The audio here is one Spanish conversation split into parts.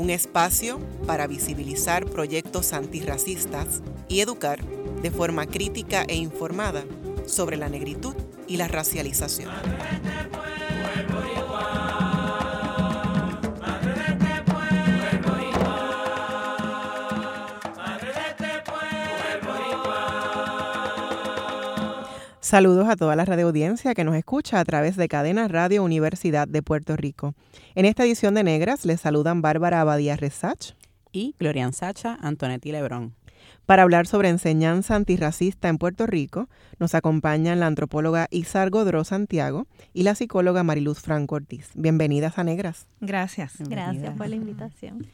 un espacio para visibilizar proyectos antirracistas y educar de forma crítica e informada sobre la negritud y la racialización. Saludos a toda la radio audiencia que nos escucha a través de Cadena Radio Universidad de Puerto Rico. En esta edición de Negras les saludan Bárbara Abadía Resach y Glorian Sacha Antonetti Lebrón. Para hablar sobre enseñanza antirracista en Puerto Rico, nos acompañan la antropóloga Isar Godró Santiago y la psicóloga Mariluz Franco Ortiz. Bienvenidas a Negras. Gracias. Gracias por la invitación.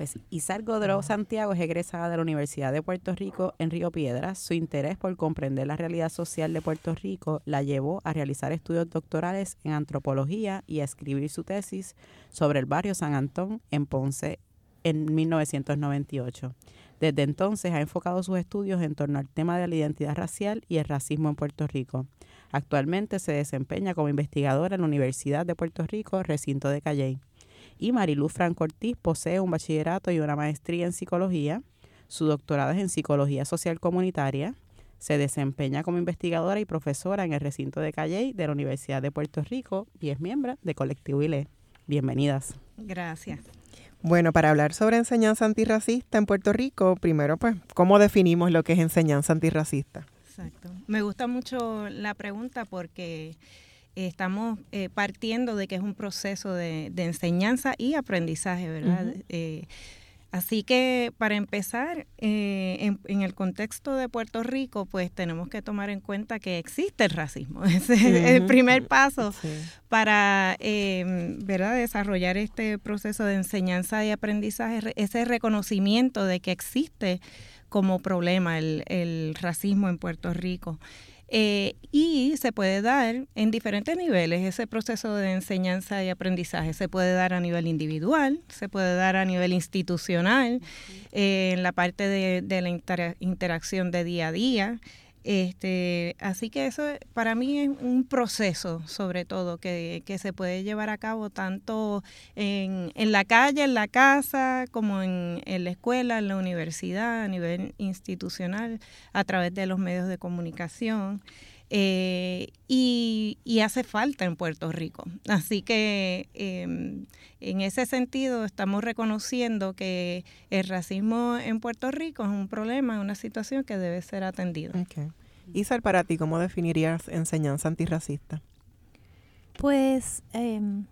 Pues Isar Godró Santiago es egresada de la Universidad de Puerto Rico en Río Piedras. Su interés por comprender la realidad social de Puerto Rico la llevó a realizar estudios doctorales en antropología y a escribir su tesis sobre el barrio San Antón en Ponce en 1998. Desde entonces ha enfocado sus estudios en torno al tema de la identidad racial y el racismo en Puerto Rico. Actualmente se desempeña como investigadora en la Universidad de Puerto Rico, recinto de Calley. Y Mariluz Franco Ortiz posee un bachillerato y una maestría en psicología. Su doctorado es en psicología social comunitaria. Se desempeña como investigadora y profesora en el recinto de Calley de la Universidad de Puerto Rico y es miembro de Colectivo ILE. Bienvenidas. Gracias. Bueno, para hablar sobre enseñanza antirracista en Puerto Rico, primero, pues, ¿cómo definimos lo que es enseñanza antirracista? Exacto. Me gusta mucho la pregunta porque estamos eh, partiendo de que es un proceso de, enseñanza y aprendizaje, ¿verdad? Así que para empezar, eh, en, el contexto de Puerto Rico, pues tenemos que tomar en cuenta que existe el racismo. Ese es el primer paso para eh, ¿verdad? desarrollar este proceso de enseñanza y aprendizaje, ese reconocimiento de que existe como problema el, el racismo en Puerto Rico. Eh, y se puede dar en diferentes niveles ese proceso de enseñanza y aprendizaje. Se puede dar a nivel individual, se puede dar a nivel institucional, eh, en la parte de, de la interacción de día a día. Este, así que eso para mí es un proceso, sobre todo, que, que se puede llevar a cabo tanto en, en la calle, en la casa, como en, en, la escuela, en la universidad, a nivel institucional, a través de los medios de comunicación. Eh, y, y, hace falta en Puerto Rico. Así que em, en ese sentido estamos reconociendo que el racismo en Puerto Rico es un problema, una situación que debe ser atendida. Okay. Isar, para ti, ¿cómo definirías enseñanza antirracista? Pues em,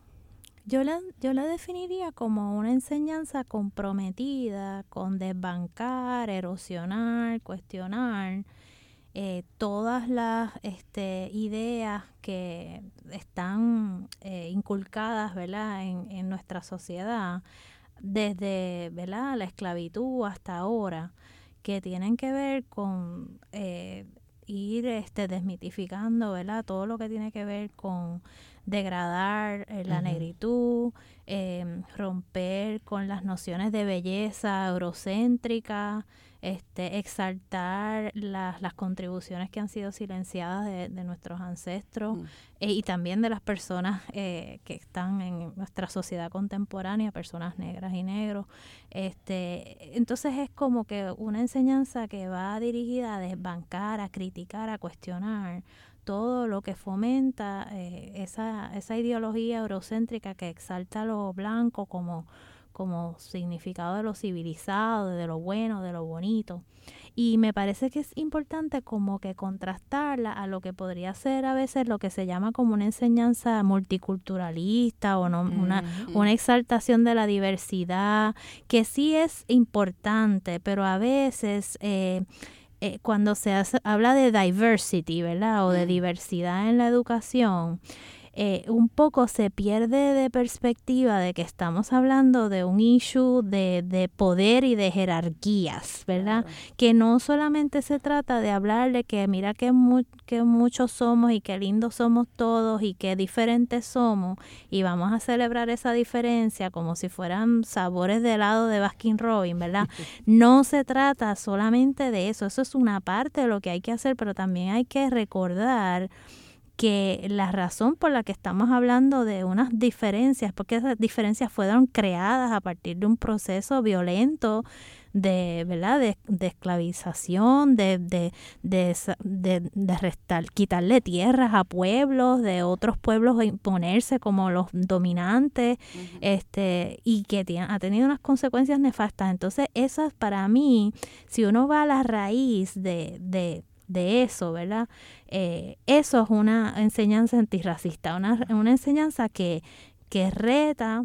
yo, la, yo la definiría como una enseñanza comprometida con desbancar, erosionar, cuestionar eh, todas las este, ideas que están eh, inculcadas ¿verdad? En, en, nuestra sociedad, desde ¿verdad? la esclavitud hasta ahora, que tienen que ver con eh, ir este, desmitificando ¿verdad? todo lo que tiene que ver con degradar la negritud, em, romper con las nociones de belleza eurocéntrica, este, exaltar las, las contribuciones que han sido silenciadas de, nuestros ancestros mm. eh, y también de las personas eh, que están en nuestra sociedad contemporánea, personas negras y negros. Este, entonces es como que una enseñanza que va dirigida a desbancar, a criticar, a cuestionar todo lo que fomenta eh, esa, esa ideología eurocéntrica que exalta lo blanco como como significado de lo civilizado, de lo bueno, de lo bonito. Y me parece que es importante como que contrastarla a lo que podría ser a veces lo que se llama como una enseñanza multiculturalista o no, una, una exaltación de la diversidad, que sí es importante, pero a veces... Eh, eh, cuando se habla de diversity, ¿verdad? O de diversidad en la educación, eh, un poco se pierde de perspectiva de que estamos hablando de un issue de, de poder y de jerarquías, ¿verdad? Que no solamente se trata de hablar de que mira qué, que muchos somos y qué lindos somos todos y qué diferentes somos y vamos a celebrar esa diferencia como si fueran sabores de helado de Baskin Robin, ¿verdad? No se trata solamente de eso, eso es una parte de lo que hay que hacer, pero también hay que recordar que la razón por la que estamos hablando de unas diferencias, porque esas diferencias fueron creadas a partir de un proceso violento de, ¿verdad? de, esclavización, de, de, de, restar, quitarle tierras a pueblos, de otros pueblos imponerse como los dominantes, este, y que ha tenido unas consecuencias nefastas. Entonces, esas para mí, si uno va a la raíz de, de eso, ¿verdad? Eh, eso es una enseñanza antirracista, una, una enseñanza que, que reta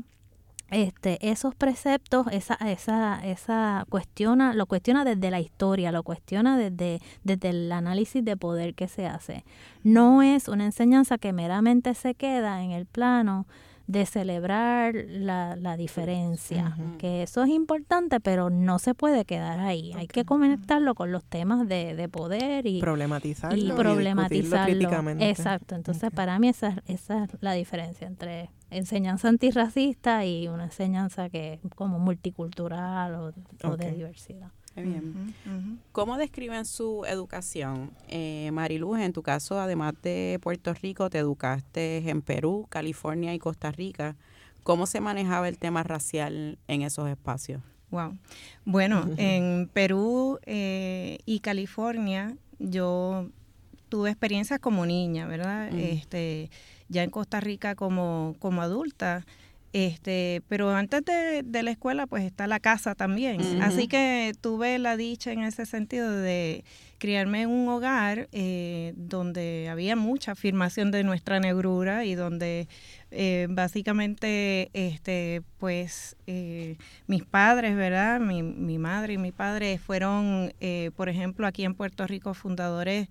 este, esos preceptos, esa, esa, esa cuestiona, lo cuestiona desde la historia, lo cuestiona desde, desde el análisis de poder que se hace. No es una enseñanza que meramente se queda en el plano de celebrar la, la diferencia, que eso es importante, pero no se puede quedar ahí. Hay que conectarlo con los temas de, de poder y problematizarlo. Y problematizarlo. Exacto. Entonces, para mí esa, esa es la diferencia entre enseñanza antirracista y una enseñanza que como multicultural o de diversidad bien. ¿Cómo describen su educación? Eh, Mariluz, en tu caso, además de Puerto Rico, te educaste en Perú, California y Costa Rica. ¿Cómo se manejaba el tema racial en esos espacios? Wow. Bueno, en Perú eh, y California yo tuve experiencias como niña, ¿verdad? Este, ya en Costa Rica como, como adulta este, pero antes de, la escuela, pues está la casa también. Así que tuve la dicha en ese sentido de criarme en un hogar eh, donde había mucha afirmación de nuestra negrura y donde eh, básicamente, este, pues, eh, mis padres, ¿verdad? Mi, mi, madre y mi padre fueron, por ejemplo, aquí en Puerto Rico, fundadores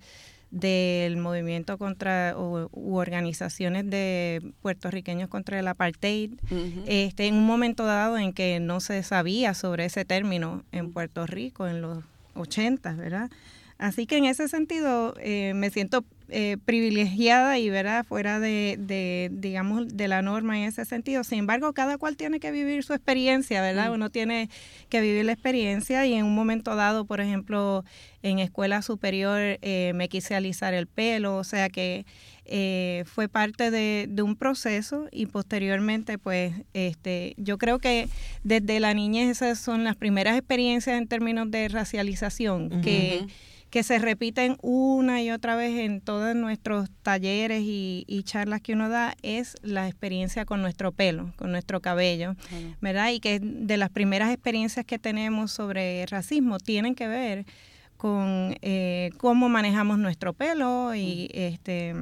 del movimiento contra u, organizaciones de puertorriqueños contra el apartheid este en un momento dado en que no se sabía sobre ese término en Puerto Rico en los 80, ¿verdad? Así que en ese sentido eh, me siento eh, privilegiada y verdad fuera de, de, digamos de la norma en ese sentido. Sin embargo cada cual tiene que vivir su experiencia verdad mm. uno tiene que vivir la experiencia y en un momento dado por ejemplo en escuela superior eh, me quise alisar el pelo o sea que eh, fue parte de, un proceso y posteriormente pues este yo creo que desde la niñez esas son las primeras experiencias en términos de racialización que que se repiten una y otra vez en todos nuestros talleres y, charlas que uno da es la experiencia con nuestro pelo, con nuestro cabello, ¿verdad? Y que de las primeras experiencias que tenemos sobre racismo tienen que ver con eh, cómo manejamos nuestro pelo y, este,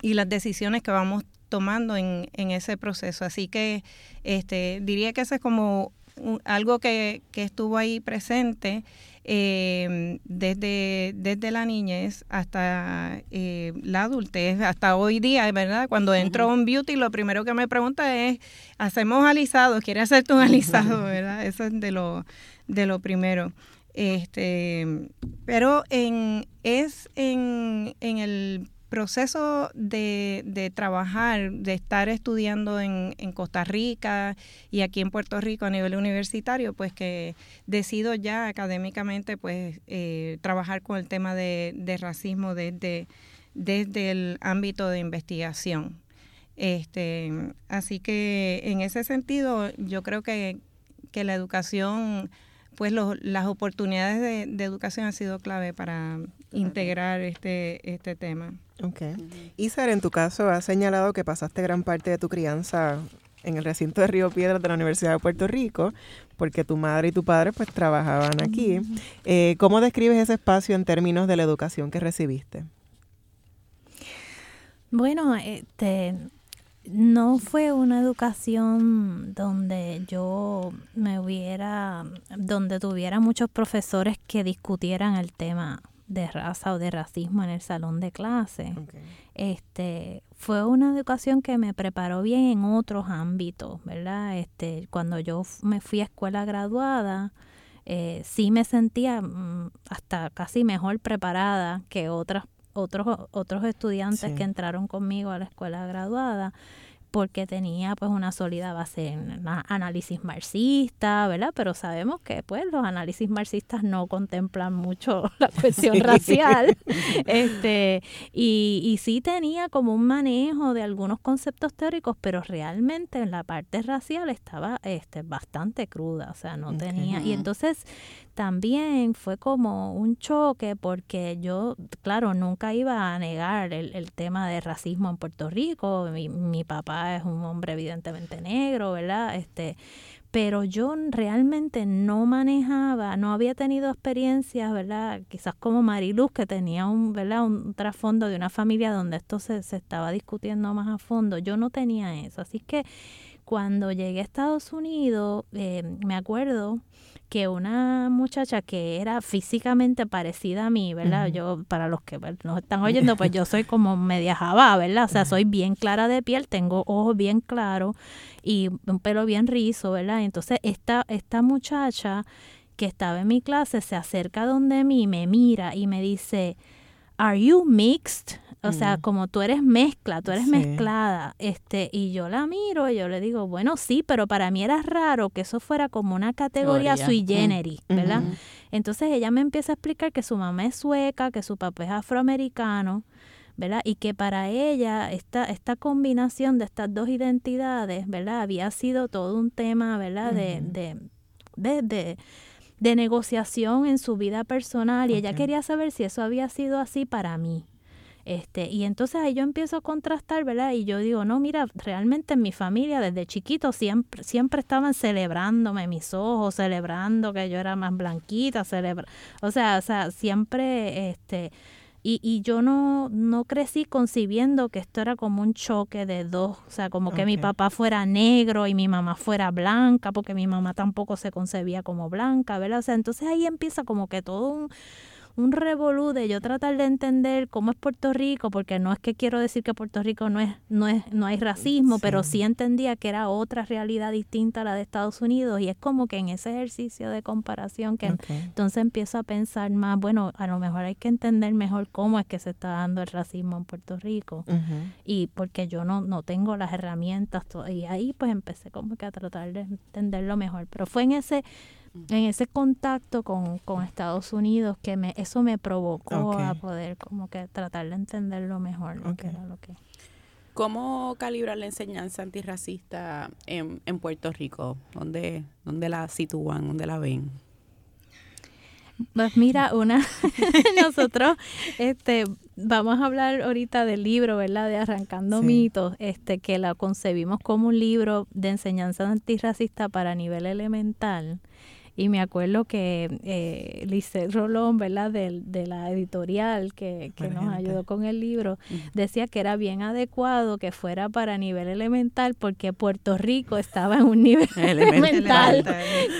y las decisiones que vamos tomando en, en ese proceso. Así que este, diría que eso es como algo que, que estuvo ahí presente eh, desde, desde la niñez hasta eh, la adultez, hasta hoy día, ¿verdad? Cuando entro a un beauty, lo primero que me pregunta es, ¿hacemos alisado? ¿Quieres hacerte un alisado? ¿verdad? Eso es de lo, de lo primero. Este, pero en, es en, en el proceso de, de, trabajar, de estar estudiando en, en, Costa Rica y aquí en Puerto Rico a nivel universitario, pues que decido ya académicamente pues eh, trabajar con el tema de, de, racismo desde, desde el ámbito de investigación. Este, así que en ese sentido yo creo que, que la educación pues las oportunidades de, de, educación han sido clave para integrar este, este tema. Ok. Isar, en tu caso, has señalado que pasaste gran parte de tu crianza en el recinto de Río Piedras de la Universidad de Puerto Rico, porque tu madre y tu padre pues trabajaban aquí. Eh, ¿Cómo describes ese espacio en términos de la educación que recibiste? Bueno, este, no fue una educación donde yo me hubiera, donde tuviera muchos profesores que discutieran el tema de raza o de racismo en el salón de clase. Este, fue una educación que me preparó bien en otros ámbitos, ¿verdad? Este, cuando yo me fui a escuela graduada, eh, sí me sentía mm, hasta casi mejor preparada que otras otros otros estudiantes que entraron conmigo a la escuela graduada porque tenía pues una sólida base en análisis marxista, ¿verdad? Pero sabemos que pues los análisis marxistas no contemplan mucho la cuestión racial. este, y, y sí tenía como un manejo de algunos conceptos teóricos, pero realmente en la parte racial estaba este bastante cruda, o sea, no tenía. Y entonces también fue como un choque porque yo, claro, nunca iba a negar el, el tema de racismo en Puerto Rico. Mi, mi, papá es un hombre evidentemente negro, ¿verdad? Este, pero yo realmente no manejaba, no había tenido experiencias, ¿verdad? Quizás como Mariluz, que tenía un, ¿verdad? un trasfondo de una familia donde esto se, se estaba discutiendo más a fondo. Yo no tenía eso. Así que cuando llegué a Estados Unidos, eh, me acuerdo que una muchacha que era físicamente parecida a mí, ¿verdad? Yo, para los que nos están oyendo, pues yo soy como media jabá, ¿verdad? O sea, soy bien clara de piel, tengo ojos bien claros y un pelo bien rizo, ¿verdad? Entonces, esta, esta muchacha que estaba en mi clase se acerca donde mí, me mira y me dice, ¿Are you mixed? O sea, como tú eres mezcla, tú eres mezclada. Este, y yo la miro y yo le digo, bueno, sí, pero para mí era raro que eso fuera como una categoría sui generis, ¿verdad? Entonces ella me empieza a explicar que su mamá es sueca, que su papá es afroamericano, ¿verdad? Y que para ella esta, esta combinación de estas dos identidades, ¿verdad? Había sido todo un tema, ¿verdad? de, de, de, de de negociación en su vida personal y ella quería saber si eso había sido así para mí. Este, y entonces ahí yo empiezo a contrastar, ¿verdad? Y yo digo, no, mira, realmente en mi familia desde chiquito siempre, siempre estaban celebrándome mis ojos, celebrando que yo era más blanquita, celebra o sea, o sea, siempre, este, y, y yo no, no crecí concibiendo que esto era como un choque de dos, o sea, como que mi papá fuera negro y mi mamá fuera blanca, porque mi mamá tampoco se concebía como blanca, ¿verdad? O sea, entonces ahí empieza como que todo un un revolú de yo tratar de entender cómo es Puerto Rico, porque no es que quiero decir que Puerto Rico no es, no es, no hay racismo, pero sí. entendía que era otra realidad distinta a la de Estados Unidos, y es como que en ese ejercicio de comparación que entonces empiezo a pensar más, bueno, a lo mejor hay que entender mejor cómo es que se está dando el racismo en Puerto Rico, y porque yo no, no tengo las herramientas, y ahí pues empecé como que a tratar de entenderlo mejor, pero fue en ese en ese contacto con, Estados Unidos que me eso me provocó a poder como que tratar de entenderlo mejor lo que era lo que ¿Cómo calibrar la enseñanza antirracista en, en Puerto Rico? ¿Dónde, ¿Dónde la sitúan? ¿Dónde la ven? Pues mira, una nosotros este vamos a hablar ahorita del libro, ¿verdad? De Arrancando mitos, este que la concebimos como un libro de enseñanza antirracista para nivel elemental y me acuerdo que eh, Lisette Rolón, ¿verdad? De, de la editorial que, que nos ayudó con el libro, decía que era bien adecuado que fuera para nivel elemental porque Puerto Rico estaba en un nivel elemental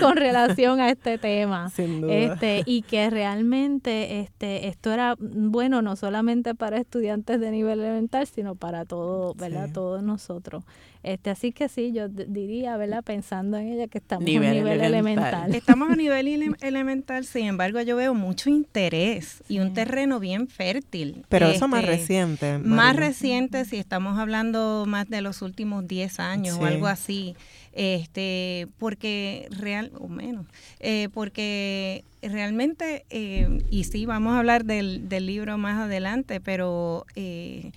con relación a este tema. Este, y que realmente este, esto era bueno no solamente para estudiantes de nivel elemental, sino para todo, ¿verdad? Todos nosotros. Este, así que sí, yo diría, ¿verdad? Pensando en ella que estamos a nivel elemental. Estamos a nivel elemental, sin embargo, yo veo mucho interés y un terreno bien fértil. Pero eso más este, reciente. Más reciente, si estamos hablando más de los últimos 10 años o algo así. Este, porque real, o menos, eh, porque realmente, eh, y sí, vamos a hablar del, del libro más adelante, pero eh,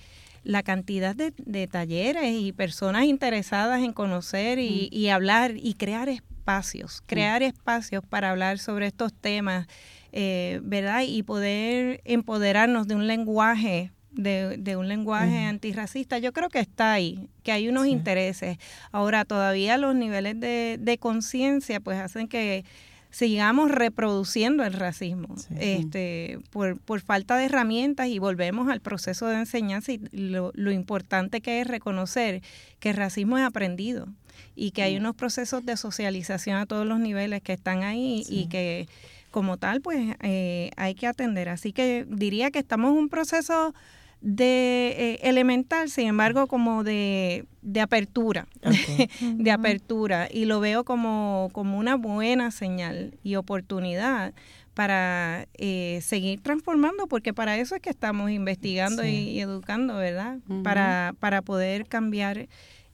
la cantidad de, talleres y personas interesadas en conocer y, hablar y crear espacios, crear espacios para hablar sobre estos temas, eh, ¿verdad? Y poder empoderarnos de un lenguaje de, un lenguaje antirracista, yo creo que está ahí, que hay unos intereses. Ahora, todavía los niveles de, de conciencia pues hacen que sigamos reproduciendo el racismo este, por, por, falta de herramientas y volvemos al proceso de enseñanza y lo, lo, importante que es reconocer que el racismo es aprendido y que hay unos procesos de socialización a todos los niveles que están ahí y que como tal, pues eh, hay que atender. Así que diría que estamos en un proceso de eh, elemental, sin embargo, como de, de apertura, de apertura, y lo veo como, como una buena señal y oportunidad para eh, seguir transformando, porque para eso es que estamos investigando y, educando, ¿verdad? para, para poder cambiar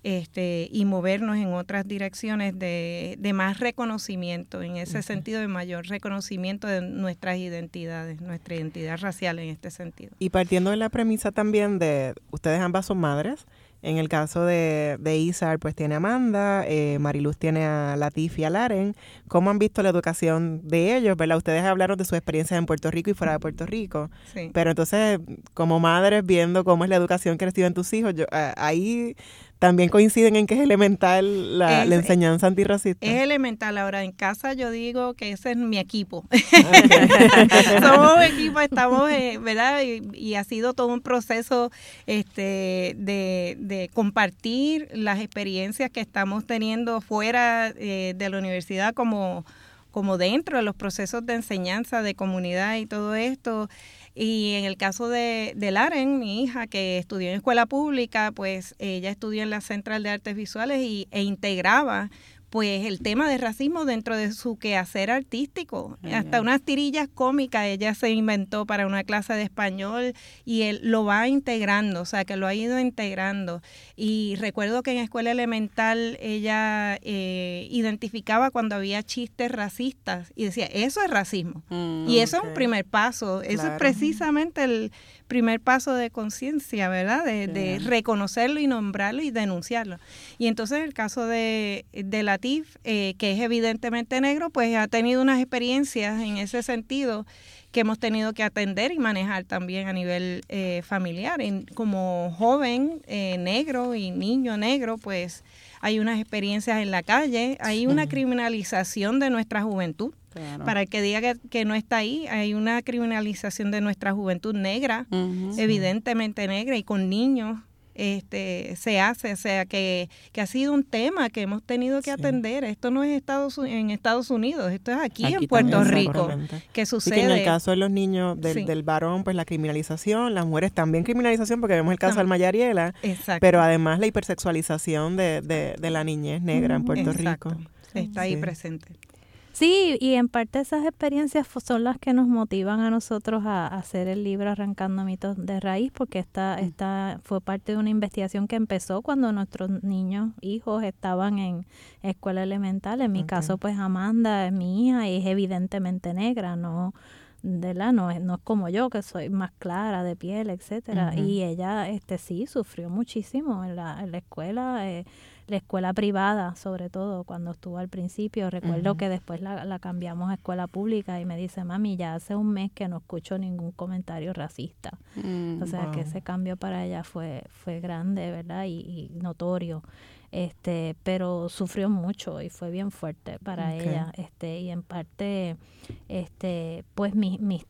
este, y movernos en otras direcciones de, de más reconocimiento, en ese sentido de mayor reconocimiento de nuestras identidades, nuestra identidad racial en este sentido. Y partiendo de la premisa también de, ustedes ambas son madres, en el caso de, de Isar, pues tiene a Amanda, eh, Mariluz tiene a Latif y a Laren. ¿Cómo han visto la educación de ellos? ¿verdad? Ustedes hablaron de su experiencia en Puerto Rico y fuera de Puerto Rico. Sí. Pero entonces, como madres, viendo cómo es la educación que reciben tus hijos, yo, ahí también coinciden en que es elemental la, enseñanza antirracista. Es elemental. Ahora, en casa yo digo que ese es mi equipo. Somos equipo, estamos, eh, ¿verdad? Y, ha sido todo un proceso este, de, compartir las experiencias que estamos teniendo fuera eh, de la universidad como como dentro de los procesos de enseñanza de comunidad y todo esto. Y en el caso de, de Laren, mi hija, que estudió en escuela pública, pues ella estudió en la Central de Artes Visuales y, e integraba pues el tema de racismo dentro de su quehacer artístico. Hasta unas tirillas cómicas ella se inventó para una clase de español y él lo va integrando, o sea, que lo ha ido integrando. Y recuerdo que en escuela elemental ella eh, identificaba cuando había chistes racistas y decía, eso es racismo. Mm, y eso es un primer paso, eso es precisamente el primer paso de conciencia, ¿verdad? De, reconocerlo y nombrarlo y denunciarlo. Y entonces el caso de, de Latif, eh, que es evidentemente negro, pues ha tenido unas experiencias en ese sentido que hemos tenido que atender y manejar también a nivel eh, familiar. como joven eh, negro y niño negro, pues hay unas experiencias en la calle, hay una criminalización de nuestra juventud para el que diga que, no está ahí, hay una criminalización de nuestra juventud negra, evidentemente negra, y con niños este se hace, o sea que, ha sido un tema que hemos tenido que atender. Esto no es Estados, en Estados Unidos, esto es aquí, en Puerto Rico. que sucede. en el caso de los niños del, varón, pues la criminalización, las mujeres también criminalización, porque vemos el caso de Alma Yariela, pero además la hipersexualización de, la niñez negra en Puerto Rico. Está ahí presente. Sí, y en parte esas experiencias son las que nos motivan a nosotros a, hacer el libro Arrancando mitos de raíz, porque esta, mm. esta fue parte de una investigación que empezó cuando nuestros niños, hijos, estaban en escuela elemental. En mi caso, pues Amanda es mi hija y es evidentemente negra, no de la no es, no es como yo que soy más clara de piel etcétera y ella este sí sufrió muchísimo en la, en la escuela eh, la escuela privada, sobre todo cuando estuvo al principio. Recuerdo que después la, la, cambiamos a escuela pública y me dice, mami, ya hace un mes que no escucho ningún comentario racista. Mm, o sea que ese cambio para ella fue, fue grande, ¿verdad? Y, notorio. Este, pero sufrió mucho y fue bien fuerte para ella. Este, y en parte, este, pues mis, mis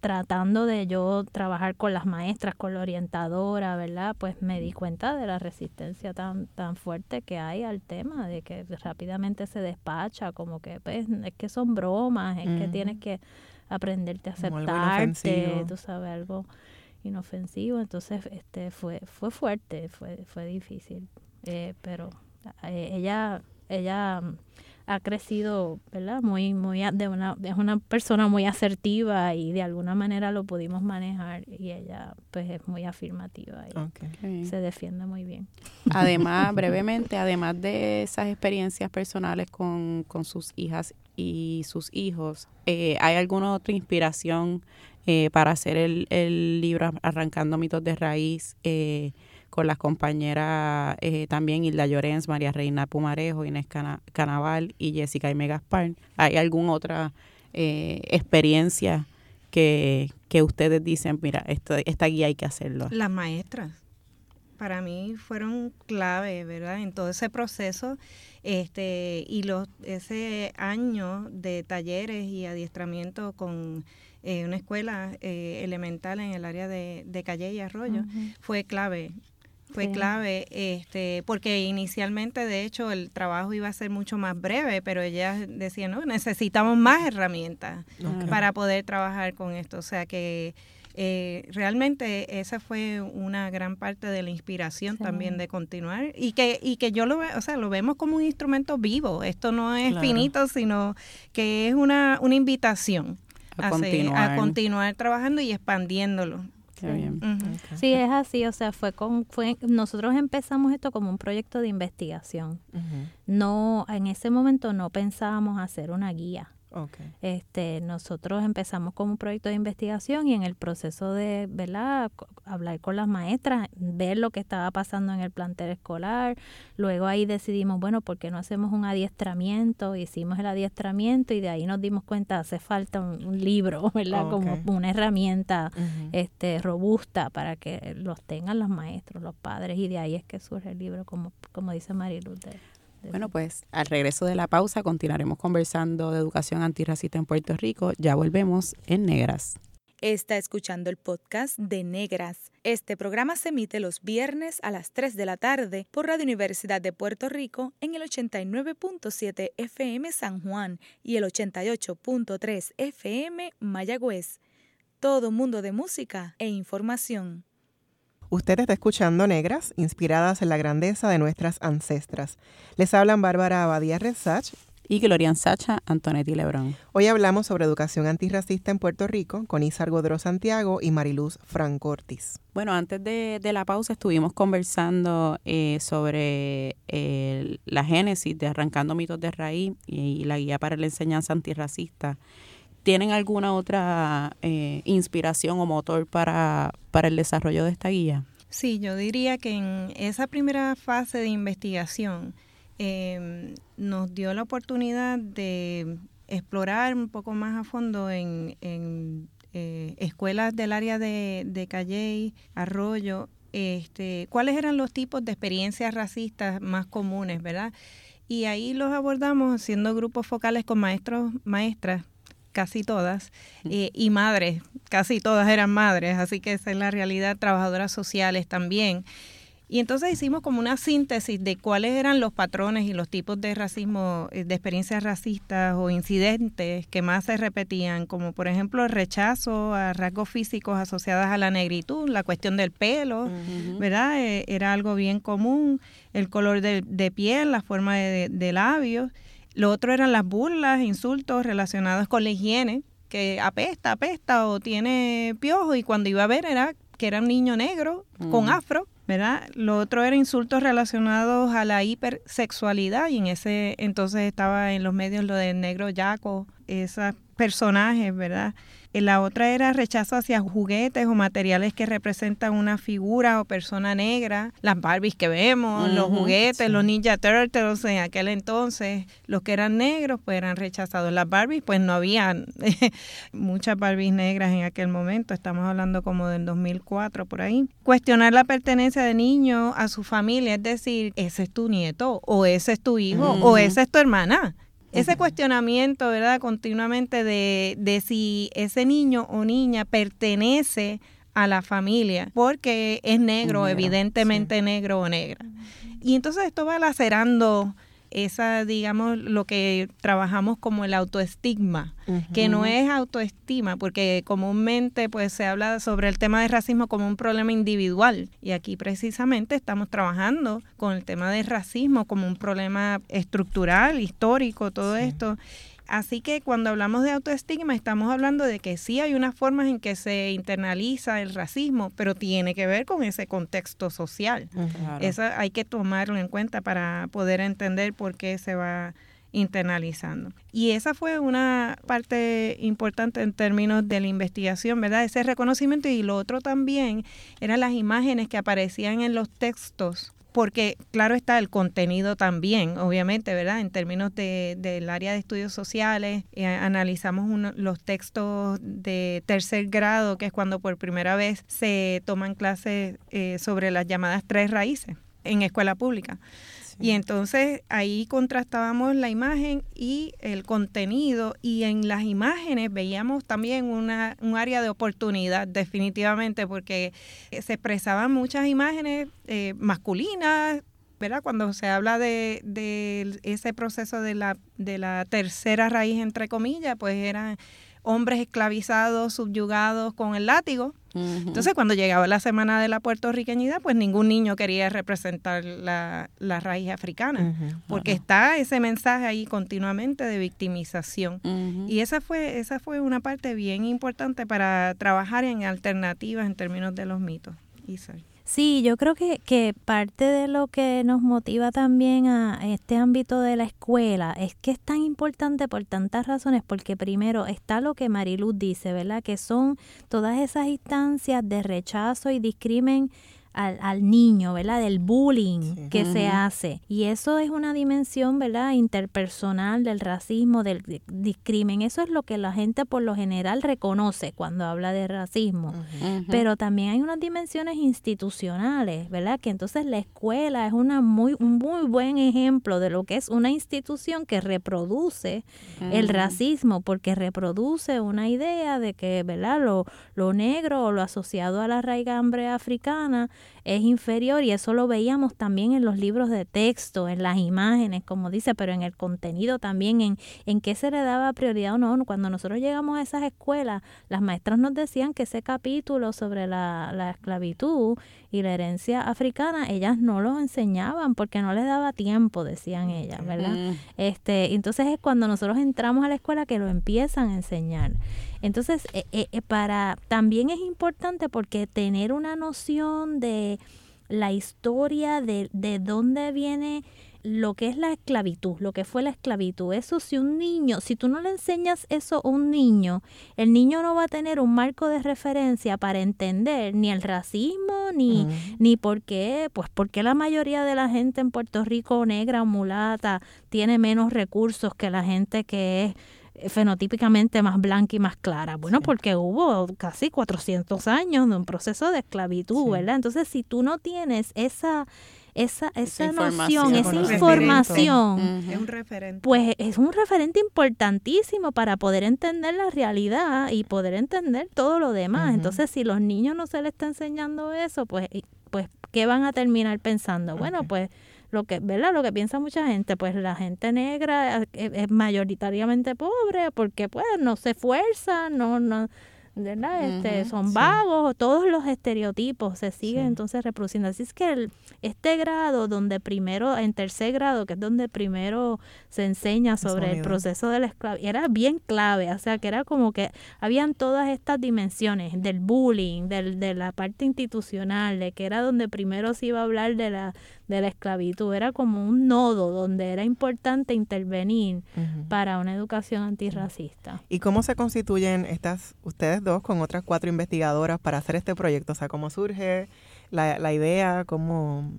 tratando de yo trabajar con las maestras, con la orientadora, ¿verdad? Pues me di cuenta de la resistencia tan tan fuerte que hay al tema, de que rápidamente se despacha, como que pues es que son bromas, es que tienes que aprenderte a aceptarte, tú sabes, algo inofensivo, entonces este fue fue fuerte, fue fue difícil, eh, pero eh, ella ella ha crecido, ¿verdad? Muy, muy, de una, es una persona muy asertiva y de alguna manera lo pudimos manejar y ella pues es muy afirmativa y se defiende muy bien. Además, brevemente, además de esas experiencias personales con, sus hijas y sus hijos, eh, ¿hay alguna otra inspiración eh, para hacer el, el libro Arrancando mitos de raíz? Eh, con las compañeras eh, también Hilda Llorens, María Reina Pumarejo, Inés Canaval y Jessica y Gaspar. ¿Hay alguna otra eh, experiencia que, que ustedes dicen, mira, esto, esta guía hay que hacerlo? Las maestras para mí fueron clave, ¿verdad? En todo ese proceso este y los ese año de talleres y adiestramiento con eh, una escuela elemental en el área de, de Calle y Arroyo fue clave fue clave, este, porque inicialmente, de hecho, el trabajo iba a ser mucho más breve, pero ella decía, no, necesitamos más herramientas para poder trabajar con esto. O sea que eh, realmente esa fue una gran parte de la inspiración también de continuar. Y que y que yo lo o sea lo vemos como un instrumento vivo. Esto no es finito sino que es una, una invitación a, continuar. a continuar trabajando y expandiéndolo Sí, es así, o sea, fue con fue nosotros empezamos esto como un proyecto de investigación. No en ese momento no pensábamos hacer una guía. Okay. Este, nosotros empezamos como un proyecto de investigación y en el proceso de, ¿verdad? hablar con las maestras, ver lo que estaba pasando en el plantel escolar. Luego ahí decidimos, bueno, ¿por qué no hacemos un adiestramiento? Hicimos el adiestramiento y de ahí nos dimos cuenta hace falta un, libro, ¿verdad? Como una herramienta este robusta para que los tengan los maestros, los padres y de ahí es que surge el libro como como dice Marilu bueno, pues al regreso de la pausa continuaremos conversando de educación antirracista en Puerto Rico. Ya volvemos en Negras. Está escuchando el podcast de Negras. Este programa se emite los viernes a las 3 de la tarde por Radio Universidad de Puerto Rico en el 89.7 FM San Juan y el 88.3 FM Mayagüez. Todo mundo de música e información. Usted está escuchando Negras, inspiradas en la grandeza de nuestras ancestras. Les hablan Bárbara Abadía Rezach y Glorian Sacha Antonetti Lebrón. Hoy hablamos sobre educación antirracista en Puerto Rico con Isar Godró Santiago y Mariluz Franco Ortiz. Bueno, antes de, la pausa estuvimos conversando eh, sobre eh, la génesis de Arrancando Mitos de Raíz y, la guía para la enseñanza antirracista. ¿Tienen alguna otra eh, inspiración o motor para, para el desarrollo de esta guía? Sí, yo diría que en esa primera fase de investigación em, nos dio la oportunidad de explorar un poco más a fondo en, eh, escuelas del área de, de Calley, Arroyo, este, cuáles eran los tipos de experiencias racistas más comunes, ¿verdad? Y ahí los abordamos haciendo grupos focales con maestros, maestras casi todas, eh, y madres, casi todas eran madres, así que esa es la realidad, trabajadoras sociales también. Y entonces hicimos como una síntesis de cuáles eran los patrones y los tipos de racismo, eh, de experiencias racistas o incidentes que más se repetían, como por ejemplo el rechazo a rasgos físicos asociados a la negritud, la cuestión del pelo, ¿verdad? Eh, era algo bien común, el color de, piel, la forma de, de labios. Lo otro eran las burlas, insultos relacionados con la higiene, que apesta, apesta o tiene piojo y cuando iba a ver era que era un niño negro con mm. afro, ¿verdad? Lo otro era insultos relacionados a la hipersexualidad y en ese entonces estaba en los medios lo de negro yaco, esos personajes, ¿verdad? La otra era rechazo hacia juguetes o materiales que representan una figura o persona negra. Las Barbies que vemos, los juguetes, los Ninja Turtles en aquel entonces, los que eran negros pues eran rechazados. Las Barbies pues no habían muchas Barbies negras en aquel momento. Estamos hablando como del 2004 por ahí. Cuestionar la pertenencia de niño a su familia, es decir, ese es tu nieto o ese es tu hijo o esa es tu hermana ese cuestionamiento, ¿verdad? Continuamente de, de si ese niño o niña pertenece a la familia, porque es negro, evidentemente negro o negra. Y entonces esto va lacerando esa, digamos, lo que trabajamos como el autoestigma, que no es autoestima, porque comúnmente pues se habla sobre el tema de racismo como un problema individual y aquí precisamente estamos trabajando con el tema de racismo como un problema estructural, histórico, todo esto Así que cuando hablamos de autoestigma estamos hablando de que sí hay unas formas en que se internaliza el racismo, pero tiene que ver con ese contexto social. Eso hay que tomarlo en cuenta para poder entender por qué se va internalizando. Y esa fue una parte importante en términos de la investigación, ¿verdad? Ese reconocimiento y lo otro también eran las imágenes que aparecían en los textos porque claro está el contenido también, obviamente, ¿verdad? En términos de, del área de estudios sociales, eh, analizamos los textos de tercer grado, que es cuando por primera vez se toman clases eh, sobre las llamadas tres raíces en escuela pública. Y entonces ahí contrastábamos la imagen y el contenido y en las imágenes veíamos también una, un área de oportunidad definitivamente porque se expresaban muchas imágenes eh, masculinas, ¿verdad? Cuando se habla de, de, ese proceso de la, de la tercera raíz, entre comillas, pues eran hombres esclavizados, subyugados con el látigo. Entonces, cuando llegaba la semana de la puertorriqueñidad, pues ningún niño quería representar la, la raíz africana, porque está ese mensaje ahí continuamente de victimización. Y esa fue, esa fue una parte bien importante para trabajar en alternativas en términos de los mitos. Sí, yo creo que, que parte de lo que nos motiva también a este ámbito de la escuela es que es tan importante por tantas razones, porque primero está lo que Mariluz dice, ¿verdad? Que son todas esas instancias de rechazo y discrimen al, al niño, ¿verdad? Del bullying que se hace. Y eso es una dimensión, ¿verdad? Interpersonal del racismo, del discrimen. Eso es lo que la gente por lo general reconoce cuando habla de racismo. Pero también hay unas dimensiones institucionales, ¿verdad? Que entonces la escuela es una muy, un muy buen ejemplo de lo que es una institución que reproduce el racismo, porque reproduce una idea de que, ¿verdad? Lo, lo negro o lo asociado a la raigambre africana es inferior y eso lo veíamos también en los libros de texto, en las imágenes, como dice, pero en el contenido también, en, en qué se le daba prioridad o no. Cuando nosotros llegamos a esas escuelas, las maestras nos decían que ese capítulo sobre la, la esclavitud y la herencia africana, ellas no lo enseñaban porque no les daba tiempo, decían ellas, ¿verdad? Este, entonces es cuando nosotros entramos a la escuela que lo empiezan a enseñar. Entonces, eh, eh, eh, para también es importante porque tener una noción de la historia de, de dónde viene lo que es la esclavitud, lo que fue la esclavitud. Eso si un niño, si tú no le enseñas eso a un niño, el niño no va a tener un marco de referencia para entender ni el racismo, ni, ni por qué, pues porque la mayoría de la gente en Puerto Rico negra o mulata tiene menos recursos que la gente que es fenotípicamente más blanca y más clara. Bueno, porque hubo casi 400 años de un proceso de esclavitud, ¿verdad? Entonces, si tú no tienes esa esa, esa, noción, esa información, es un referente. pues es un referente importantísimo para poder entender la realidad y poder entender todo lo demás. Entonces, si los niños no se les está enseñando eso, pues, pues ¿qué van a terminar pensando? Bueno, pues lo que, ¿verdad? Lo que piensa mucha gente, pues la gente negra es, mayoritariamente pobre porque pues no se esfuerza, no, no, ¿verdad? Este, son vagos, todos los estereotipos se siguen entonces reproduciendo. Así es que el, este grado donde primero, en tercer grado, que es donde primero se enseña sobre el proceso de la esclavitud, era bien clave, o sea que era como que habían todas estas dimensiones del bullying, del, de la parte institucional, de que era donde primero se iba a hablar de la, de la esclavitud, era como un nodo donde era importante intervenir para una educación antirracista. ¿Y cómo se constituyen estas, ustedes dos con otras cuatro investigadoras para hacer este proyecto? O sea, ¿cómo surge la, la idea? ¿Cómo...?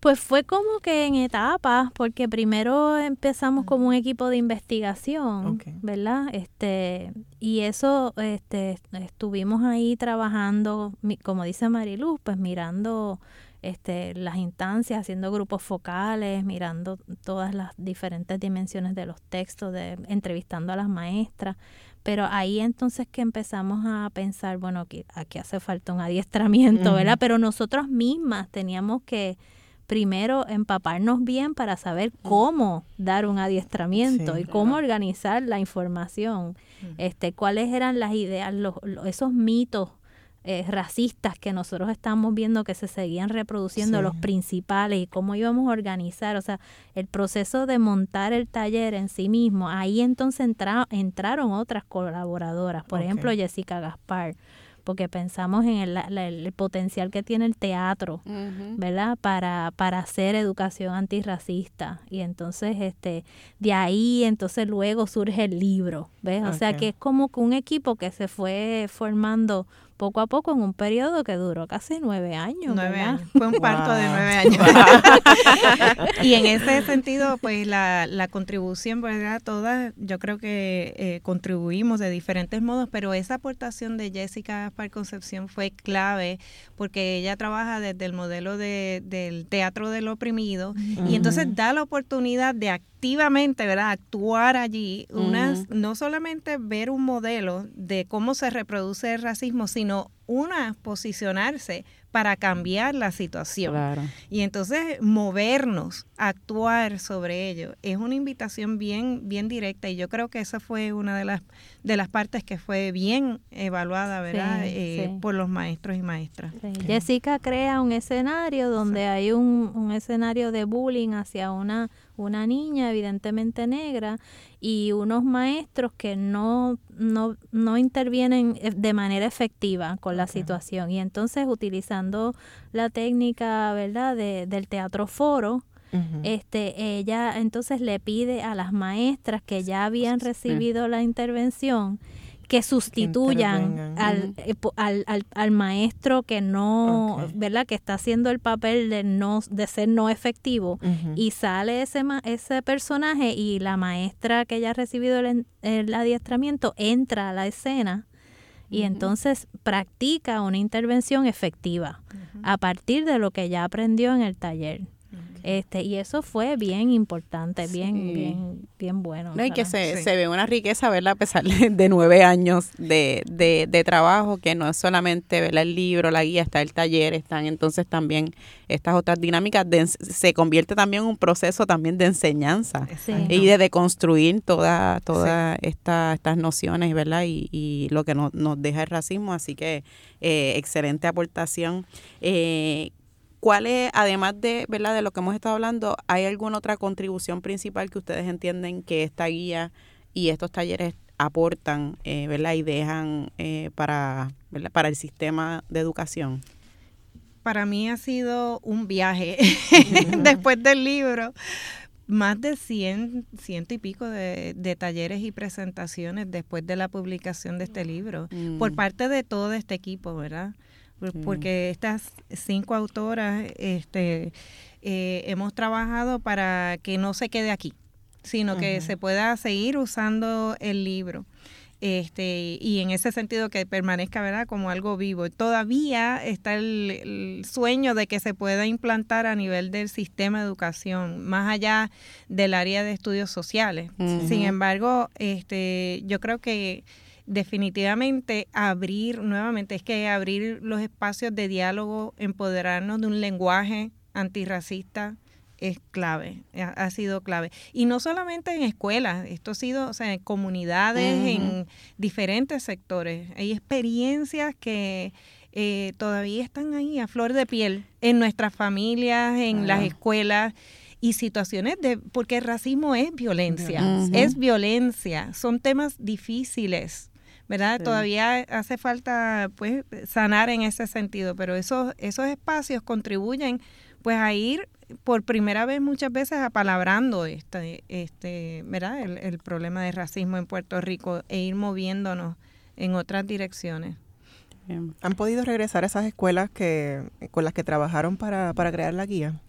Pues fue como que en etapas, porque primero empezamos como un equipo de investigación, ¿verdad? Este, y eso, este, estuvimos ahí trabajando, como dice Mariluz, pues mirando este, las instancias, haciendo grupos focales, mirando todas las diferentes dimensiones de los textos, de, entrevistando a las maestras. Pero ahí entonces que empezamos a pensar, bueno, aquí, aquí hace falta un adiestramiento, ¿verdad? Pero nosotros mismas teníamos que primero empaparnos bien para saber cómo dar un adiestramiento y cómo organizar la información, este, cuáles eran las ideas, los, esos mitos eh, racistas que nosotros estamos viendo que se seguían reproduciendo, los principales, y cómo íbamos a organizar, o sea, el proceso de montar el taller en sí mismo, ahí entonces entraron otras colaboradoras, por ejemplo, Jessica Gaspar porque pensamos en el, potencial que tiene el teatro, ¿verdad? Para, para hacer educación antirracista. Y entonces, este, de ahí, entonces luego surge el libro, ¿ves? O sea que es como que un equipo que se fue formando poco a poco en un periodo que duró casi nueve años. Nueve años. Fue un parto de nueve años. y en ese sentido, pues la, la contribución, ¿verdad? Todas, yo creo que eh, contribuimos de diferentes modos, pero esa aportación de Jessica para Concepción fue clave porque ella trabaja desde el modelo de, del teatro del oprimido y entonces da la oportunidad de activamente, ¿verdad? Actuar allí, unas, no solamente ver un modelo de cómo se reproduce el racismo, sino una posicionarse para cambiar la situación. Claro. Y entonces movernos, actuar sobre ello, es una invitación bien, bien directa. Y yo creo que esa fue una de las, de las partes que fue bien evaluada, ¿verdad? Sí, Eh, sí. por los maestros y maestras. Sí, Jessica crea un escenario donde hay un, un escenario de bullying hacia una, una niña evidentemente negra y unos maestros que no, no, no intervienen eh, de manera efectiva con la situación. Y entonces utilizando la técnica ¿verdad? De, del teatro foro, este, ella entonces le pide a las maestras que ya habían recibido la intervención que sustituyan al, eh, al, al, al maestro que no. ¿verdad? Que está haciendo el papel de no de ser no efectivo y sale ese ma- ese personaje y la maestra que ya ha recibido el, el adiestramiento entra a la escena y entonces practica una intervención efectiva a partir de lo que ya aprendió en el taller. Este, y eso fue bien importante, bien, Sí. bien, bien bueno. No, y que se, Sí. se ve una riqueza, ¿verdad? A pesar de, nueve años de, de, de trabajo, que no es solamente ¿verdad? el libro, la guía, está el taller, están entonces también estas otras dinámicas, de, se convierte también en un proceso también de enseñanza Sí. y de deconstruir toda, todas esta, estas nociones, ¿verdad? Y, y lo que nos, nos deja el racismo, así que eh, excelente aportación. Eh, ¿Cuál es, además de, ¿verdad? de lo que hemos estado hablando, hay alguna otra contribución principal que ustedes entienden que esta guía y estos talleres aportan, eh, ¿verdad? Y dejan eh, para, ¿verdad? para el sistema de educación? Para mí ha sido un viaje después del libro. Más de 100, ciento y pico de, de talleres y presentaciones después de la publicación de este libro, por Mm. parte de todo este equipo, ¿verdad? Por-. Porque estas cinco autoras este, eh, hemos trabajado para que no se quede aquí, sino que se pueda seguir usando el libro. Este, y en ese sentido que permanezca ¿verdad? como algo vivo. Todavía está el, el sueño de que se pueda implantar a nivel del sistema de educación, más allá del área de estudios sociales. Sin embargo, este, yo creo que definitivamente abrir nuevamente es que abrir los espacios de diálogo, empoderarnos de un lenguaje antirracista es clave, ha, sido clave. Y no solamente en escuelas, esto ha sido o sea, en comunidades, en diferentes sectores. Hay experiencias que eh, todavía están ahí a flor de piel en nuestras familias, en las escuelas y situaciones de porque el racismo es violencia, es violencia, son temas difíciles. ¿Verdad? Sí. Todavía hace falta pues sanar en ese sentido, pero esos esos espacios contribuyen pues a ir por primera vez muchas veces apalabrando este este, ¿verdad? El, el problema de racismo en Puerto Rico e ir moviéndonos en otras direcciones. Bien. ¿Han podido regresar a esas escuelas que con las que trabajaron para, para crear la guía?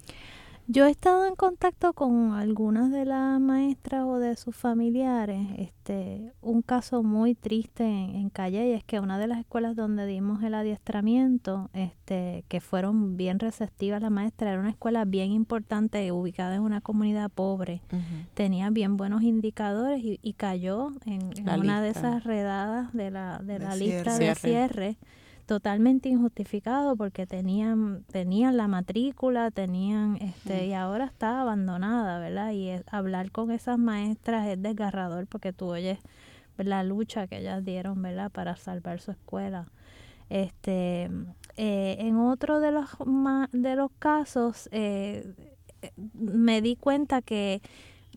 Yo he estado en contacto con algunas de las maestras o de sus familiares. Este, un caso muy triste en, en Calle es que una de las escuelas donde dimos el adiestramiento, este, que fueron bien receptivas las maestras, era una escuela bien importante ubicada en una comunidad pobre. Tenía bien buenos indicadores y, y cayó en, en La una de esas redadas de la, de De la cierre. lista de Cierre. Totalmente injustificado porque tenían tenían la matrícula tenían este y ahora está abandonada verdad y es- hablar con esas maestras es desgarrador porque tú oyes la lucha que ellas dieron verdad para salvar su escuela. Este eh, en otro de los ma- de los casos eh, eh, me di cuenta que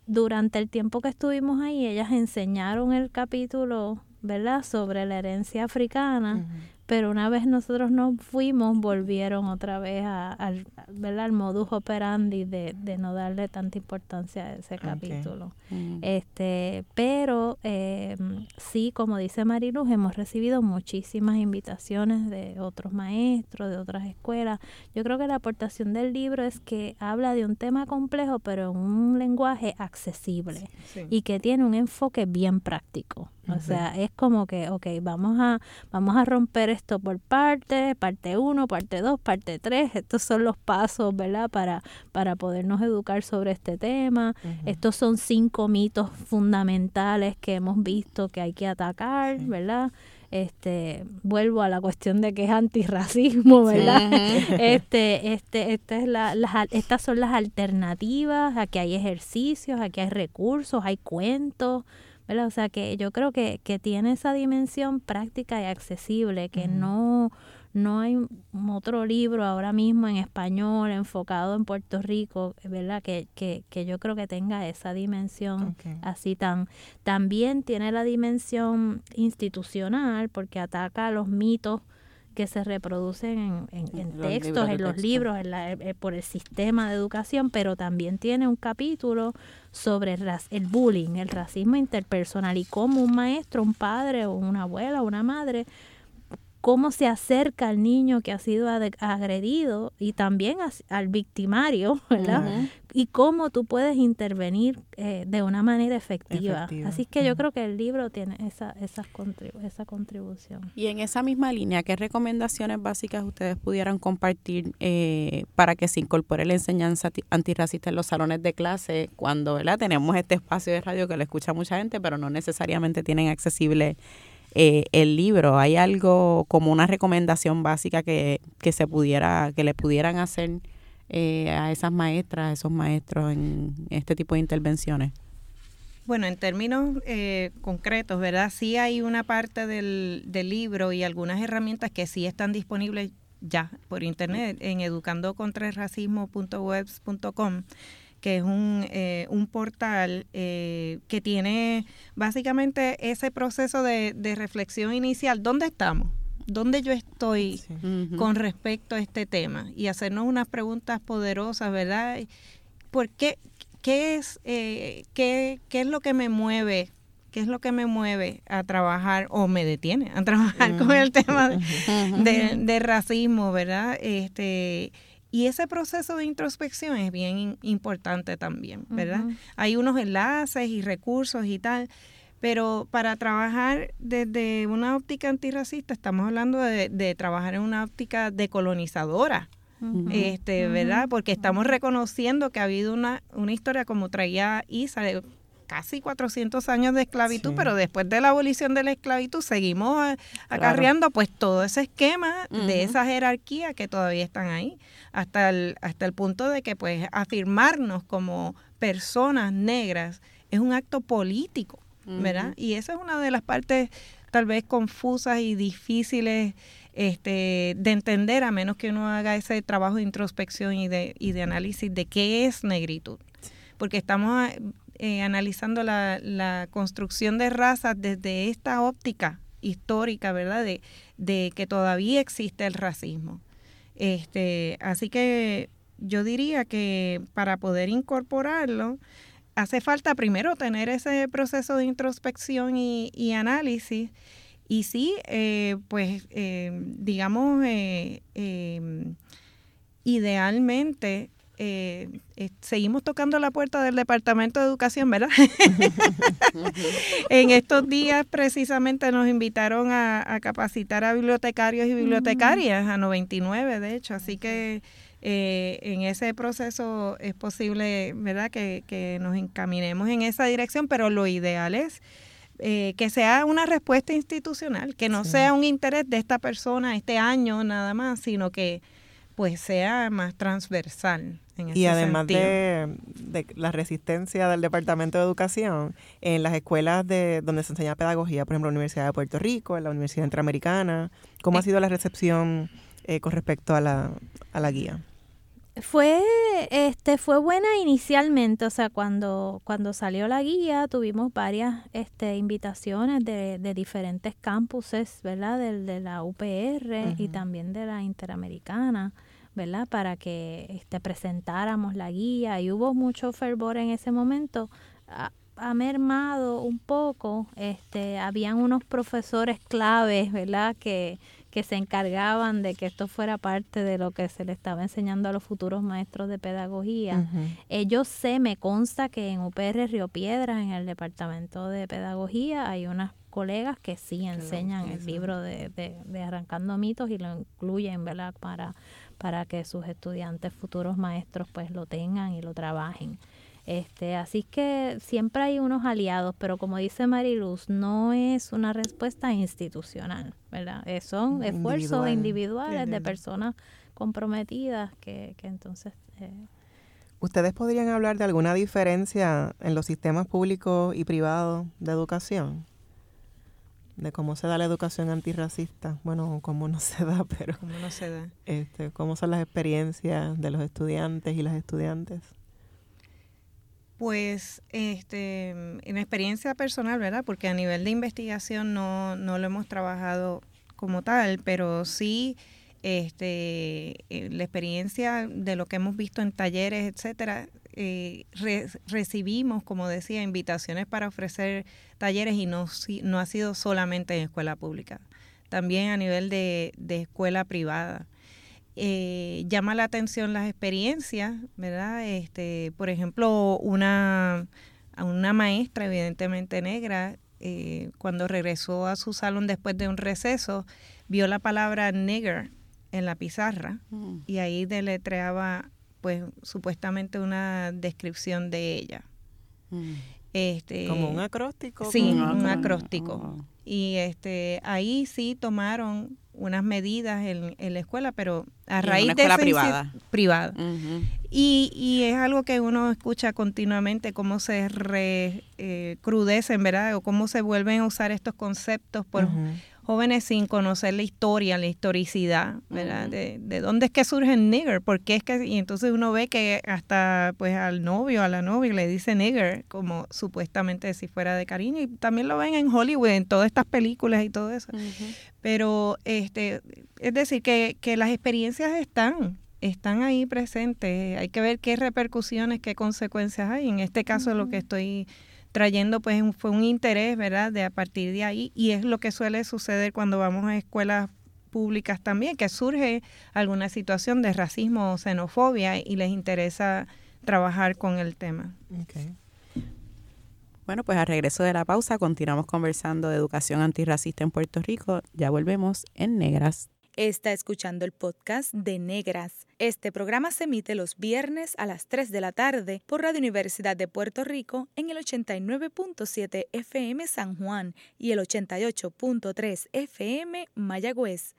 durante el tiempo que estuvimos ahí ellas enseñaron el capítulo verdad sobre la herencia africana pero una vez nosotros nos fuimos, volvieron otra vez a, al, al modus operandi de, de, no darle tanta importancia a ese capítulo. Mm. Este, pero eh, sí, como dice Mariluz, hemos recibido muchísimas invitaciones de otros maestros, de otras escuelas. Yo creo que la aportación del libro es que habla de un tema complejo, pero en un lenguaje accesible y que tiene un enfoque bien práctico. O sea, es como que, ok, vamos a, vamos a romper esto por partes, parte 1, parte 2, parte 3. Estos son los pasos, ¿verdad? Para, para podernos educar sobre este tema. Estos son cinco mitos fundamentales que hemos visto que hay que atacar, ¿verdad? este vuelvo a la cuestión de que es antirracismo, ¿verdad? Este, este, esta es la, las, estas son las alternativas, aquí hay ejercicios, aquí hay recursos, hay cuentos, o sea, que yo creo que, que tiene esa dimensión práctica y accesible, que no, no hay otro libro ahora mismo en español enfocado en Puerto Rico, ¿verdad? Que, que, que yo creo que tenga esa dimensión así tan... También tiene la dimensión institucional porque ataca los mitos que se reproducen en, en, textos, en los libros, en la, eh, por el sistema de educación, pero también tiene un capítulo sobre el, el bullying, el racismo interpersonal y cómo un maestro, un padre o una abuela o una madre cómo se acerca al niño que ha sido agredido y también al victimario, ¿verdad? Y cómo tú puedes intervenir eh, de una manera efectiva. Así que yo creo que el libro tiene esa, esa, esa contribución. Y en esa misma línea, ¿qué recomendaciones básicas ustedes pudieran compartir eh, para que se incorpore la enseñanza antirracista en los salones de clase cuando ¿verdad? tenemos este espacio de radio que lo escucha mucha gente, pero no necesariamente tienen accesible eh, el libro? ¿Hay algo como una recomendación básica que, que se pudiera, que le pudieran hacer eh, a esas maestras, a esos maestros en este tipo de intervenciones? Bueno, en términos eh, concretos, ¿verdad? Sí hay una parte del, del libro y algunas herramientas que sí están disponibles ya por internet en educandocontraelracismo.webs.com que es un, eh, un portal eh, que tiene básicamente ese proceso de, de, reflexión inicial. ¿Dónde estamos? ¿Dónde yo estoy con respecto a este tema? Y hacernos unas preguntas poderosas, ¿verdad? ¿Por qué, qué, es, eh, qué, qué es lo que me mueve ¿Qué es lo que me mueve a trabajar o me detiene a trabajar con el tema de, de, racismo, verdad? Este, y ese proceso de introspección es bien importante también, ¿verdad? Hay unos enlaces y recursos y tal, pero para trabajar desde una óptica antirracista estamos hablando de, trabajar en una óptica decolonizadora. este, ¿verdad? Porque estamos reconociendo que ha habido una, una historia como traía Isa de casi 400 años de esclavitud, pero después de la abolición de la esclavitud seguimos acarreando pues todo ese esquema de esa jerarquía que todavía están ahí, hasta el, hasta el punto de que pues afirmarnos como personas negras es un acto político, ¿verdad? Y esa es una de las partes tal vez confusas y difíciles este, de entender, a menos que uno haga ese trabajo de introspección y de, y de análisis de qué es negritud. Porque estamos eh, analizando la, construcción de razas desde esta óptica histórica, ¿verdad? De, de, que todavía existe el racismo. Este, así que yo diría que para poder incorporarlo, hace falta primero tener ese proceso de introspección y, análisis. Y sí, eh, pues, eh, digamos, idealmente eh, eh, seguimos tocando la puerta del Departamento de Educación, ¿verdad? en estos días precisamente nos invitaron a, capacitar a bibliotecarios y bibliotecarias, a 99 de hecho, así que eh, en ese proceso es posible, ¿verdad?, que, nos encaminemos en esa dirección, pero lo ideal es... que sea una respuesta institucional, que no sea un interés de esta persona este año nada más, sino que pues sea más transversal y además de, la resistencia del Departamento de Educación, en las escuelas de donde se enseña pedagogía, por ejemplo, la Universidad de Puerto Rico, en la Universidad Interamericana, ¿cómo ha sido la recepción eh, con respecto a la, a la guía? Fue este fue buena inicialmente, o sea, cuando, cuando salió la guía tuvimos varias este, invitaciones de, de diferentes campuses, ¿verdad? De, de la UPR y también de la Interamericana, ¿verdad? Para que este, presentáramos la guía y hubo mucho fervor en ese momento. Ha, ha mermado un poco, este, habían unos profesores claves, ¿verdad? Que, que se encargaban de que esto fuera parte de lo que se le estaba enseñando a los futuros maestros de pedagogía. Ellos sé, me consta que en UPR Río Piedras, en el departamento de pedagogía, hay unas colegas que sí enseñan el libro de, de, Arrancando Mitos y lo incluyen, ¿verdad? Para, para que sus estudiantes futuros maestros pues lo tengan y lo trabajen. Este, así que siempre hay unos aliados, pero como dice Mariluz, no es una respuesta institucional, ¿verdad? son esfuerzos individuales de personas comprometidas que, que entonces... Eh, ¿Ustedes podrían hablar de alguna diferencia en los sistemas públicos y privados de educación? De cómo se da la educación antirracista. Bueno, cómo no se da, pero... ¿Cómo no se da? Este, ¿Cómo son las experiencias de los estudiantes y las estudiantes? Pues este, en experiencia personal, ¿verdad? Porque a nivel de investigación no, no lo hemos trabajado como tal, pero sí este, eh, la experiencia de lo que hemos visto en talleres, etcétera, eh, recibimos, como decía, invitaciones para ofrecer talleres y no, no ha sido solamente en escuela pública, también a nivel de, de escuela privada. Eh, llama la atención las experiencias, ¿verdad? Este, por ejemplo, una, una maestra, evidentemente negra, eh, cuando regresó a su salón después de un receso, vio la palabra nigger en la pizarra mm. y ahí deletreaba, pues, supuestamente una descripción de ella. Mm. Este, como un acróstico. Sí, un acróstico. Oh. Y este, ahí sí tomaron unas medidas en, en, la escuela, pero a raíz una escuela privada. privada. y, y, es algo que uno escucha continuamente, cómo se recrudecen, eh, ¿verdad? O cómo se vuelven a usar estos conceptos por jóvenes sin conocer la historia, la historicidad, ¿verdad? de, de, dónde es que surge el nigger, porque es que, y entonces uno ve que hasta pues al novio, a la novia le dice nigger, como supuestamente si fuera de cariño, y también lo ven en Hollywood, en todas estas películas y todo eso. Pero, este, es decir, que, que las experiencias están, están ahí presentes, hay que ver qué repercusiones, qué consecuencias hay. En este caso, lo que estoy trayendo pues fue un interés, ¿verdad? De a partir de ahí y es lo que suele suceder cuando vamos a escuelas públicas también, que surge alguna situación de racismo o xenofobia y les interesa trabajar con el tema. Bueno, pues al regreso de la pausa continuamos conversando de educación antirracista en Puerto Rico. Ya volvemos en Negras. Está escuchando el podcast de Negras. Este programa se emite los viernes a las 3 de la tarde por Radio Universidad de Puerto Rico en el 89.7 FM San Juan y el 88.3 FM Mayagüez.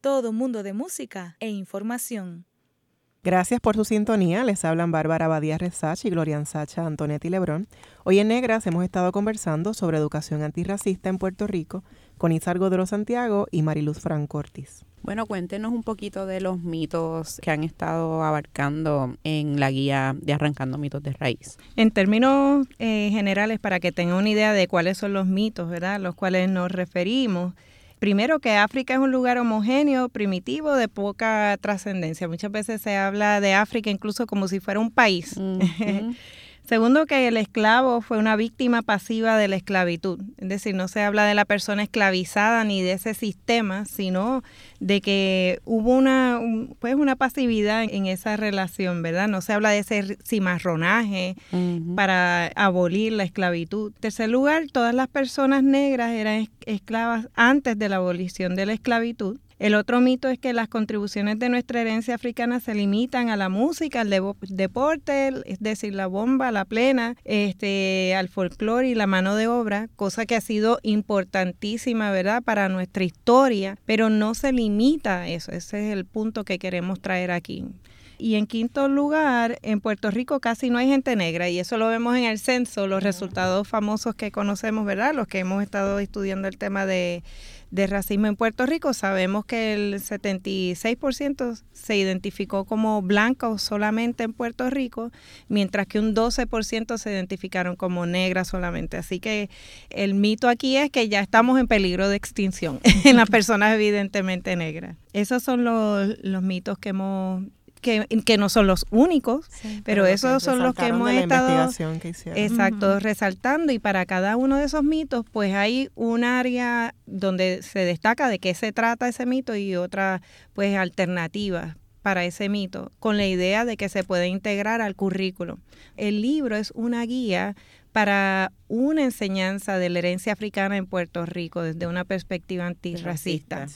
Todo mundo de música e información. Gracias por su sintonía. Les hablan Bárbara Badía Resach y Gloria Sacha Antonetti Lebrón. Hoy en Negras hemos estado conversando sobre educación antirracista en Puerto Rico con Isar Godro Santiago y Mariluz Franco Ortiz. Bueno, cuéntenos un poquito de los mitos que han estado abarcando en la guía de Arrancando Mitos de Raíz. En términos eh, generales, para que tengan una idea de cuáles son los mitos, ¿verdad? Los cuales nos referimos. Primero que África es un lugar homogéneo, primitivo, de poca trascendencia. Muchas veces se habla de África incluso como si fuera un país. Segundo, que el esclavo fue una víctima pasiva de la esclavitud. Es decir, no se habla de la persona esclavizada ni de ese sistema, sino de que hubo una, pues una pasividad en esa relación, ¿verdad? No se habla de ese cimarronaje para abolir la esclavitud. En tercer lugar, todas las personas negras eran esclavas antes de la abolición de la esclavitud. El otro mito es que las contribuciones de nuestra herencia africana se limitan a la música, al deporte, es decir, la bomba, la plena, este, al folclore y la mano de obra, cosa que ha sido importantísima, ¿verdad?, para nuestra historia, pero no se limita a eso. Ese es el punto que queremos traer aquí. Y en quinto lugar, en Puerto Rico casi no hay gente negra y eso lo vemos en el censo, los resultados famosos que conocemos, ¿verdad? Los que hemos estado estudiando el tema de de racismo en Puerto Rico, sabemos que el 76% se identificó como blanco solamente en Puerto Rico, mientras que un 12% se identificaron como negra solamente. Así que el mito aquí es que ya estamos en peligro de extinción en las personas evidentemente negras. Esos son los, los mitos que hemos que, no son los únicos, pero esos son los que hemos estado exacto, resaltando y para cada uno de esos mitos pues hay un área donde se destaca de qué se trata ese mito y otra pues alternativa para ese mito, con la idea de que se puede integrar al currículo. El libro es una guía para una enseñanza de la herencia africana en Puerto Rico desde una perspectiva antirracista.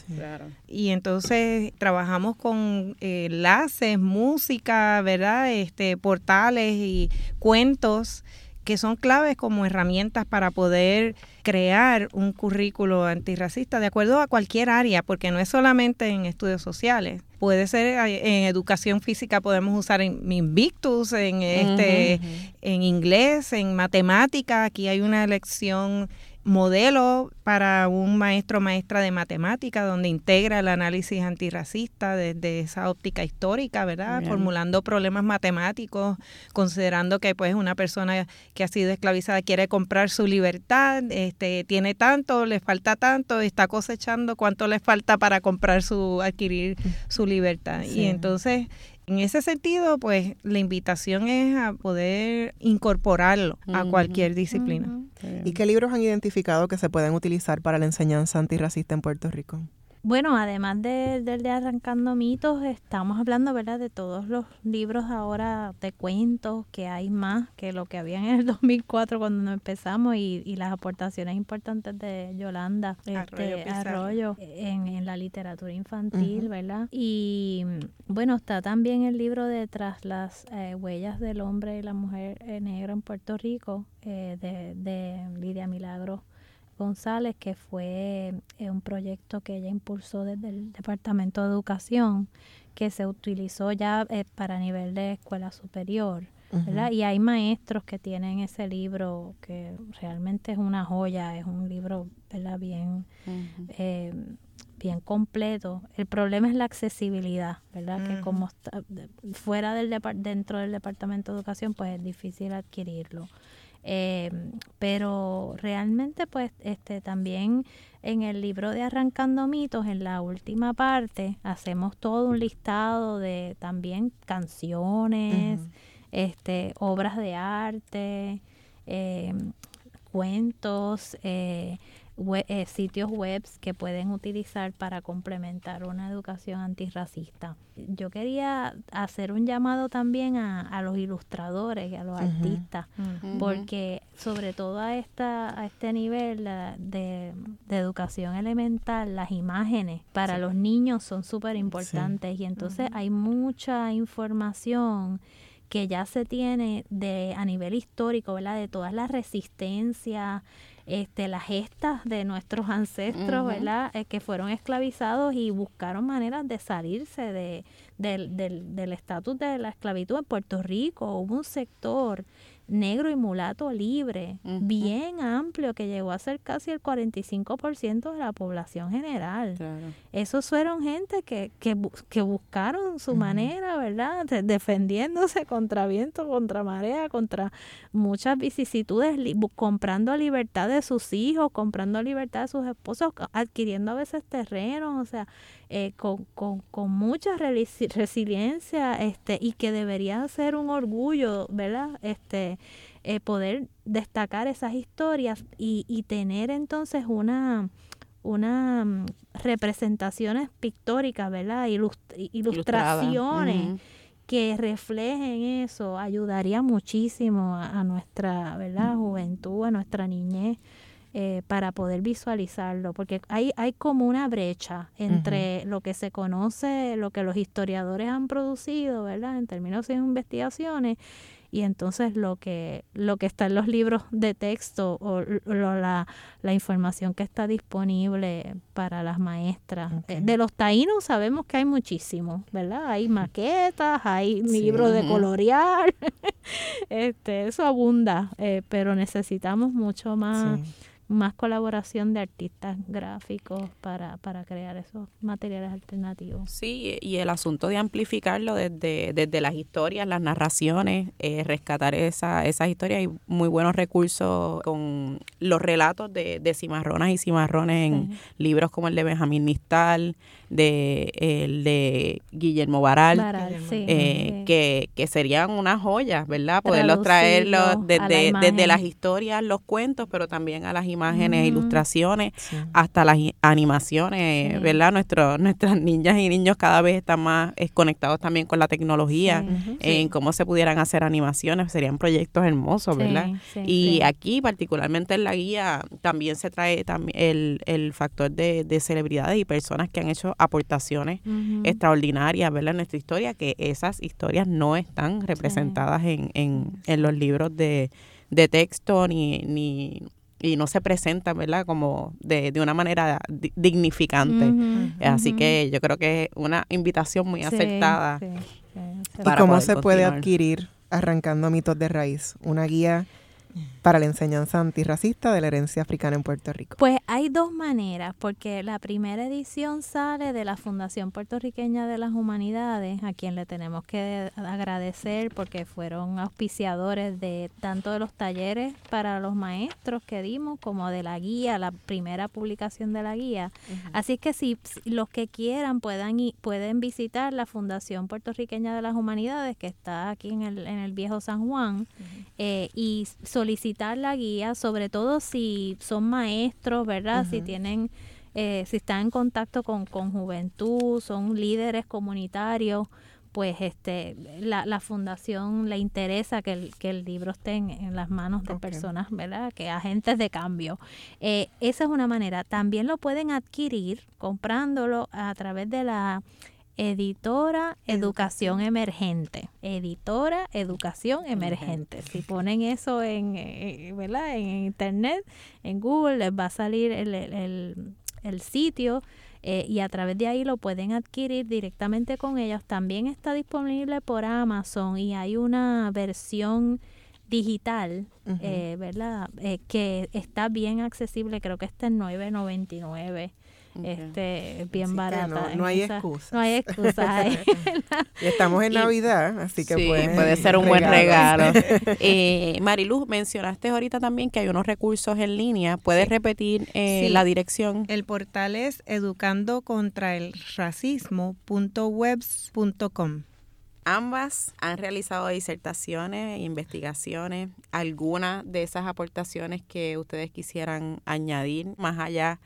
Y entonces trabajamos con eh, enlaces, música, ¿verdad? Este, portales y cuentos que son claves como herramientas para poder crear un currículo antirracista de acuerdo a cualquier área, porque no es solamente en estudios sociales. Puede ser en educación física, podemos usar en Invictus, en este, en inglés, en matemática. Aquí hay una lección modelo para un maestro o maestra de matemática donde integra el análisis antirracista desde esa óptica histórica, ¿verdad? Formulando problemas matemáticos, considerando que pues una persona que ha sido esclavizada quiere comprar su libertad, este tiene tanto, le falta tanto, está cosechando cuánto le falta para comprar su adquirir su libertad. Y entonces en ese sentido, pues la invitación es a poder incorporarlo a cualquier disciplina. ¿Y qué libros han identificado que se pueden utilizar para la enseñanza antirracista en Puerto Rico? Bueno, además del de, Arrancando Mitos, estamos hablando, ¿verdad?, de todos los libros ahora de cuentos, que hay más que lo que había en el 2004 cuando empezamos y, y las aportaciones importantes de Yolanda este, Arroyo, en, la literatura infantil, ¿verdad? Y bueno, está también el libro de Tras las eh, huellas del hombre y la mujer eh, negra en Puerto Rico, eh, de, de Lidia Milagro González, que fue eh, un proyecto que ella impulsó desde el Departamento de Educación, que se utilizó ya eh, para nivel de escuela superior. ¿verdad? Y hay maestros que tienen ese libro que realmente es una joya, es un libro ¿verdad? bien eh, bien completo. El problema es la accesibilidad, ¿verdad? Que como está fuera del dentro del departamento de educación, pues es difícil adquirirlo. Eh, pero realmente pues este también en el libro de Arrancando Mitos, en la última parte, hacemos todo un listado de también canciones, este, obras de arte, eh, cuentos, eh, eh, sitios web que pueden utilizar para complementar una educación antirracista. Yo quería hacer un llamado también a, los ilustradores y a los artistas, porque sobre todo a, esta, a este nivel de, educación elemental, las imágenes para los niños son súper importantes y entonces hay mucha información que ya se tiene de a nivel histórico, ¿verdad? De todas las resistencias, este, las gestas de nuestros ancestros, ¿verdad? Eh, que fueron esclavizados y buscaron maneras de salirse de, del estatus de la esclavitud en Puerto Rico. Hubo un sector negro y mulato libre, bien amplio, que llegó a ser casi el 45% de la población general. Esos fueron gente que, que, que buscaron su manera, ¿verdad? defendiéndose contra viento, contra marea, contra muchas vicisitudes, comprando libertad de sus hijos, comprando libertad de sus esposos, adquiriendo a veces terrenos, o sea, eh, con, con, con, mucha resiliencia este, y que debería ser un orgullo, ¿verdad? Este, eh, poder destacar esas historias y, y tener entonces una, una mm, representaciones pictóricas, ¿verdad? ilustraciones. que reflejen eso ayudaría muchísimo a, a nuestra ¿verdad? juventud, a nuestra niñez eh, para poder visualizarlo, porque hay, hay como una brecha entre lo que se conoce, lo que los historiadores han producido, ¿verdad? En términos de investigaciones y entonces lo que lo que está en los libros de texto o, la, la, información que está disponible para las maestras. Eh, de los taínos sabemos que hay muchísimo, ¿verdad? Hay maquetas, hay libros de colorear, este, eso abunda, eh, pero necesitamos mucho más más colaboración de artistas gráficos para, para crear esos materiales alternativos. Sí, y el asunto de amplificarlo desde, desde las historias, las narraciones, eh, rescatar esa, esas historias. Hay muy buenos recursos con los relatos de, de cimarronas y cimarrones en libros como el de Benjamín Nistal, de el de Guillermo Baral, eh, que, que, serían unas joyas, ¿verdad? Poderlos traerlos desde, desde las historias, los cuentos, pero también a las imágenes, ilustraciones, hasta las animaciones, ¿verdad? Nuestro, nuestras niñas y niños cada vez están más eh, conectados también con la tecnología, en cómo se pudieran hacer animaciones, serían proyectos hermosos, ¿verdad? y aquí, particularmente en la guía, también se trae también el, el factor de, de celebridades y personas que han hecho aportaciones extraordinarias, ¿verdad? En nuestra historia, que esas historias no están representadas en, en, en, los libros de, de texto ni, ni y no se presentan, ¿verdad? Como de, de una manera dignificante. Así que yo creo que es una invitación muy acertada. ¿Y cómo se puede adquirir Arrancando mitos de raíz? Una guía para la enseñanza antirracista de la herencia africana en Puerto Rico? Pues hay dos maneras, porque la primera edición sale de la Fundación Puertorriqueña de las Humanidades, a quien le tenemos que agradecer porque fueron auspiciadores de tanto de los talleres para los maestros que dimos como de la guía, la primera publicación de la guía. Así que si los que quieran puedan pueden visitar la Fundación Puertorriqueña de las Humanidades que está aquí en el, en el viejo San Juan eh, y solicitar la guía, sobre todo si son maestros, ¿verdad? Si tienen, eh, si están en contacto con, con juventud, son líderes comunitarios, pues este la, la fundación le interesa que el, que el libro esté en, las manos de personas, ¿verdad? Que agentes de cambio. Eh, esa es una manera. También lo pueden adquirir comprándolo a través de la Editora Educación Emergente. Editora Educación Emergente. Si ponen eso en, eh, ¿verdad? en internet, en Google, les va a salir el, el, el sitio eh, y a través de ahí lo pueden adquirir directamente con ellos. También está disponible por Amazon y hay una versión digital, eh, ¿verdad? que está bien accesible, creo que está en 9.99 este bien barata. No, hay excusa. No hay excusa. y estamos en Navidad, así que puede ser un buen regalo. eh, Mariluz, mencionaste ahorita también que hay unos recursos en línea. ¿Puedes repetir eh, la dirección? El portal es educando contra el racismo.webs.com. Ambas han realizado disertaciones e investigaciones. ¿Alguna de esas aportaciones que ustedes quisieran añadir más allá de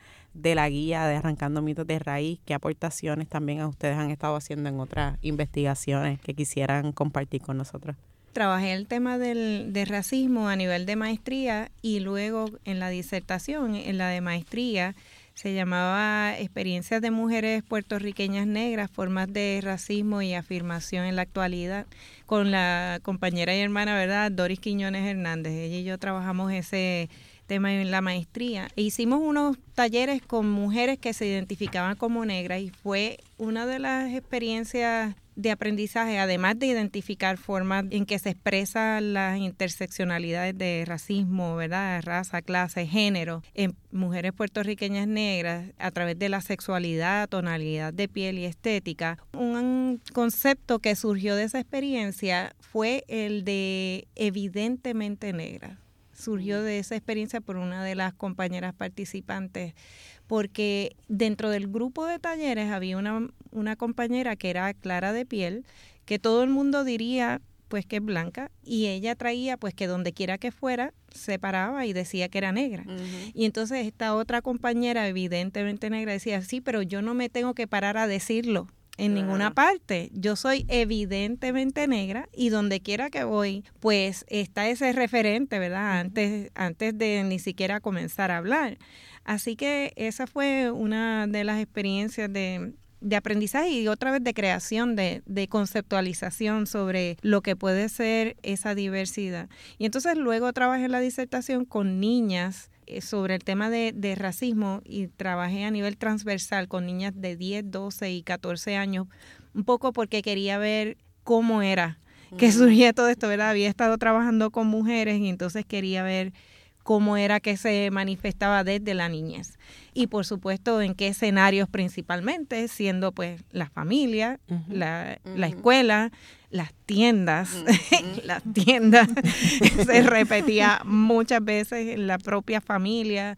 la guía de Arrancando Mitos de Raíz, qué aportaciones también a ustedes han estado haciendo en otras investigaciones que quisieran compartir con nosotros. Trabajé el tema del, racismo a nivel de maestría y luego en la disertación, en la de maestría, se llamaba Experiencias de Mujeres Puertorriqueñas Negras, Formas de Racismo y Afirmación en la Actualidad, con la compañera y hermana, ¿verdad? Doris Quiñones Hernández. Ella y yo trabajamos ese tema en la maestría. E hicimos unos talleres con mujeres que se identificaban como negras y fue una de las experiencias de aprendizaje, además de identificar formas en que se expresan las interseccionalidades de racismo, ¿verdad? Raza, clase, género en mujeres puertorriqueñas negras a través de la sexualidad, tonalidad de piel y estética. Un concepto que surgió de esa experiencia fue el de evidentemente negra surgió de esa experiencia por una de las compañeras participantes, porque dentro del grupo de talleres había una, una compañera que era clara de piel, que todo el mundo diría pues que es blanca y ella traía pues que donde quiera que fuera se paraba y decía que era negra. Y entonces esta otra compañera evidentemente negra decía, sí, pero yo no me tengo que parar a decirlo en ninguna parte. Yo soy evidentemente negra y donde quiera que voy, pues está ese referente, ¿verdad? Antes, antes de ni siquiera comenzar a hablar. Así que esa fue una de las experiencias de, de aprendizaje y otra vez de creación, de, de, conceptualización sobre lo que puede ser esa diversidad. Y entonces luego trabajé en la disertación con niñas sobre el tema de, de, racismo y trabajé a nivel transversal con niñas de 10, 12 y 14 años, un poco porque quería ver cómo era que surgía todo esto, ¿verdad? Había estado trabajando con mujeres y entonces quería ver cómo era que se manifestaba desde la niñez. Y por supuesto, en qué escenarios principalmente, siendo pues la familia, la, escuela, las tiendas, las tiendas, se repetía muchas veces en la propia familia.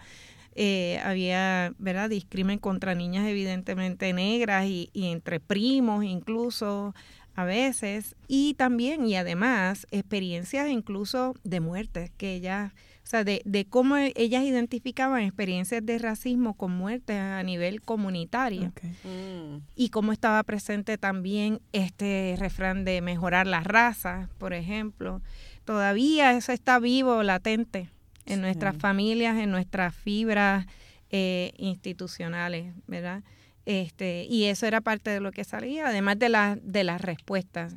Eh, había, ¿verdad?, discrimen contra niñas evidentemente negras y, y entre primos incluso a veces. Y también, y además, experiencias incluso de muerte que ellas o sea, de, de cómo ellas identificaban experiencias de racismo con muertes a nivel comunitario. Mm. Y cómo estaba presente también este refrán de mejorar las razas, por ejemplo. Todavía eso está vivo, latente en nuestras familias, en nuestras fibras eh, institucionales, ¿verdad? Este, y eso era parte de lo que salía, además de, la, de las respuestas.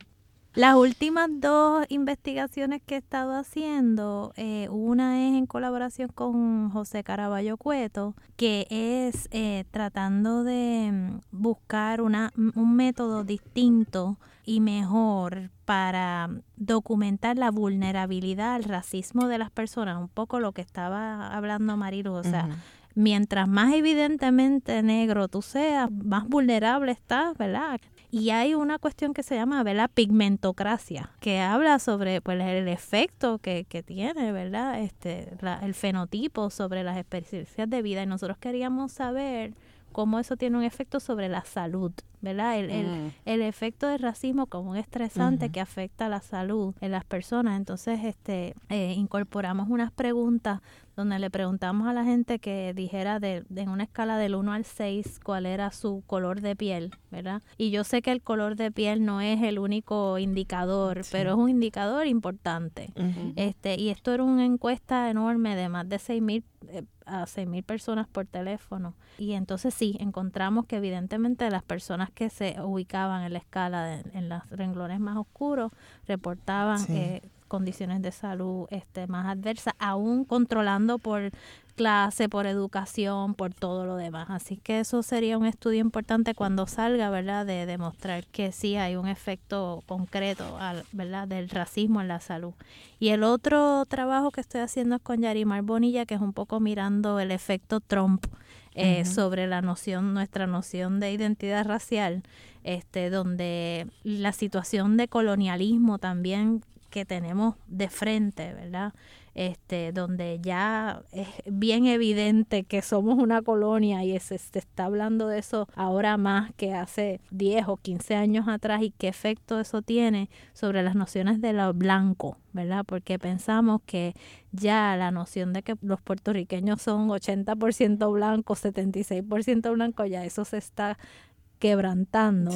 Las últimas dos investigaciones que he estado haciendo, eh, una es en colaboración con José Caraballo Cueto, que es eh, tratando de mm, buscar una, un método distinto y mejor para documentar la vulnerabilidad al racismo de las personas, un poco lo que estaba hablando Marilu, o sea, mientras más evidentemente negro tú seas, más vulnerable estás, ¿verdad? Y hay una cuestión que se llama la pigmentocracia, que habla sobre pues, el efecto que, que tiene, ¿verdad? Este, el fenotipo sobre las experiencias de vida. Y nosotros queríamos saber cómo eso tiene un efecto sobre la salud, ¿verdad? El, el, mm. el efecto del racismo como un estresante que afecta la salud en las personas. Entonces, este, eh, incorporamos unas preguntas donde le preguntamos a la gente que dijera de, en una escala del 1 al 6 cuál era su color de piel, ¿verdad? Y yo sé que el color de piel no es el único indicador, pero es un indicador importante. este Y esto era una encuesta enorme de más de 6 mil eh, a 6 mil personas por teléfono. Y entonces sí, encontramos que evidentemente las personas que se ubicaban en la escala en los renglones más oscuros reportaban eh, condiciones de salud este, más adversas, aún controlando por clase, por educación, por todo lo demás. Así que eso sería un estudio importante cuando salga, ¿verdad? De demostrar que sí hay un efecto concreto, ¿verdad? Del racismo en la salud. Y el otro trabajo que estoy haciendo es con Yarimar Bonilla, que es un poco mirando el efecto Trump eh, sobre la noción, nuestra noción de identidad racial, este, donde la situación de colonialismo también que tenemos de frente, ¿verdad? Este, donde ya es bien evidente que somos una colonia y se, está hablando de eso ahora más que hace 10 o 15 años atrás y qué efecto eso tiene sobre las nociones de lo blanco, ¿verdad? Porque pensamos que ya la noción de que los puertorriqueños son 80% blancos, 76% blancos, ya eso se está quebrantando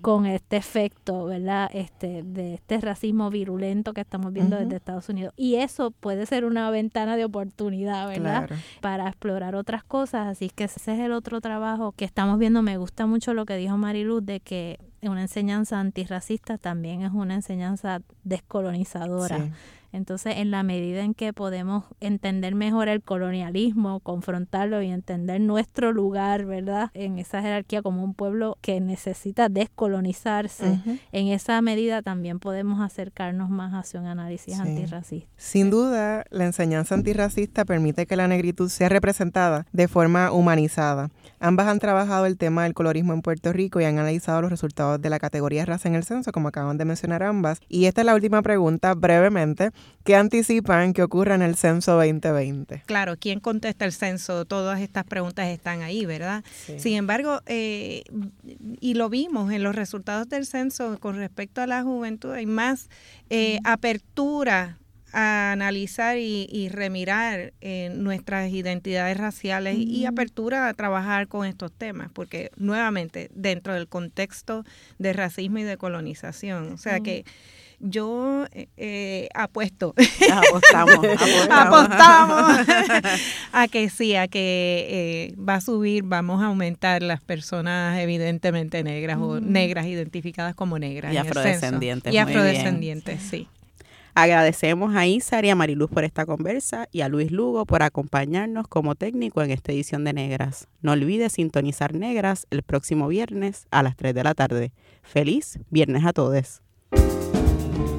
con este efecto, ¿verdad? Este, de este racismo virulento que estamos viendo desde Estados Unidos. Y eso puede ser una ventana de oportunidad, ¿verdad? Para explorar otras cosas. Así que ese es el otro trabajo que estamos viendo. Me gusta mucho lo que dijo Mariluz de que una enseñanza antirracista también es una enseñanza descolonizadora. Entonces, en la medida en que podemos entender mejor el colonialismo, confrontarlo y entender nuestro lugar, ¿verdad? En esa jerarquía como un pueblo que necesita descolonizarse, en esa medida también podemos acercarnos más hacia un análisis antirracista. Sin duda, la enseñanza antirracista permite que la negritud sea representada de forma humanizada. Ambas han trabajado el tema del colorismo en Puerto Rico y han analizado los resultados de la categoría raza en el censo, como acaban de mencionar ambas. Y esta es la última pregunta, brevemente. ¿Qué anticipan que ocurra en el censo 2020? Claro, ¿quién contesta el censo? Todas estas preguntas están ahí, ¿verdad? Sin embargo, eh, y lo vimos en los resultados del censo con respecto a la juventud, hay más eh, apertura a analizar y, remirar eh, nuestras identidades raciales y apertura a trabajar con estos temas, porque nuevamente dentro del contexto de racismo y de colonización, o sea que yo eh, eh apuesto. Apostamos, apostamos. a que sí, a que eh, va a subir, vamos a aumentar las personas evidentemente negras o negras identificadas como negras. Y afrodescendientes. Y afrodescendientes, sí. Agradecemos a Isa y a Mariluz por esta conversa y a Luis Lugo por acompañarnos como técnico en esta edición de Negras. No olvides sintonizar Negras el próximo viernes a las 3 de la tarde. Feliz viernes a todos.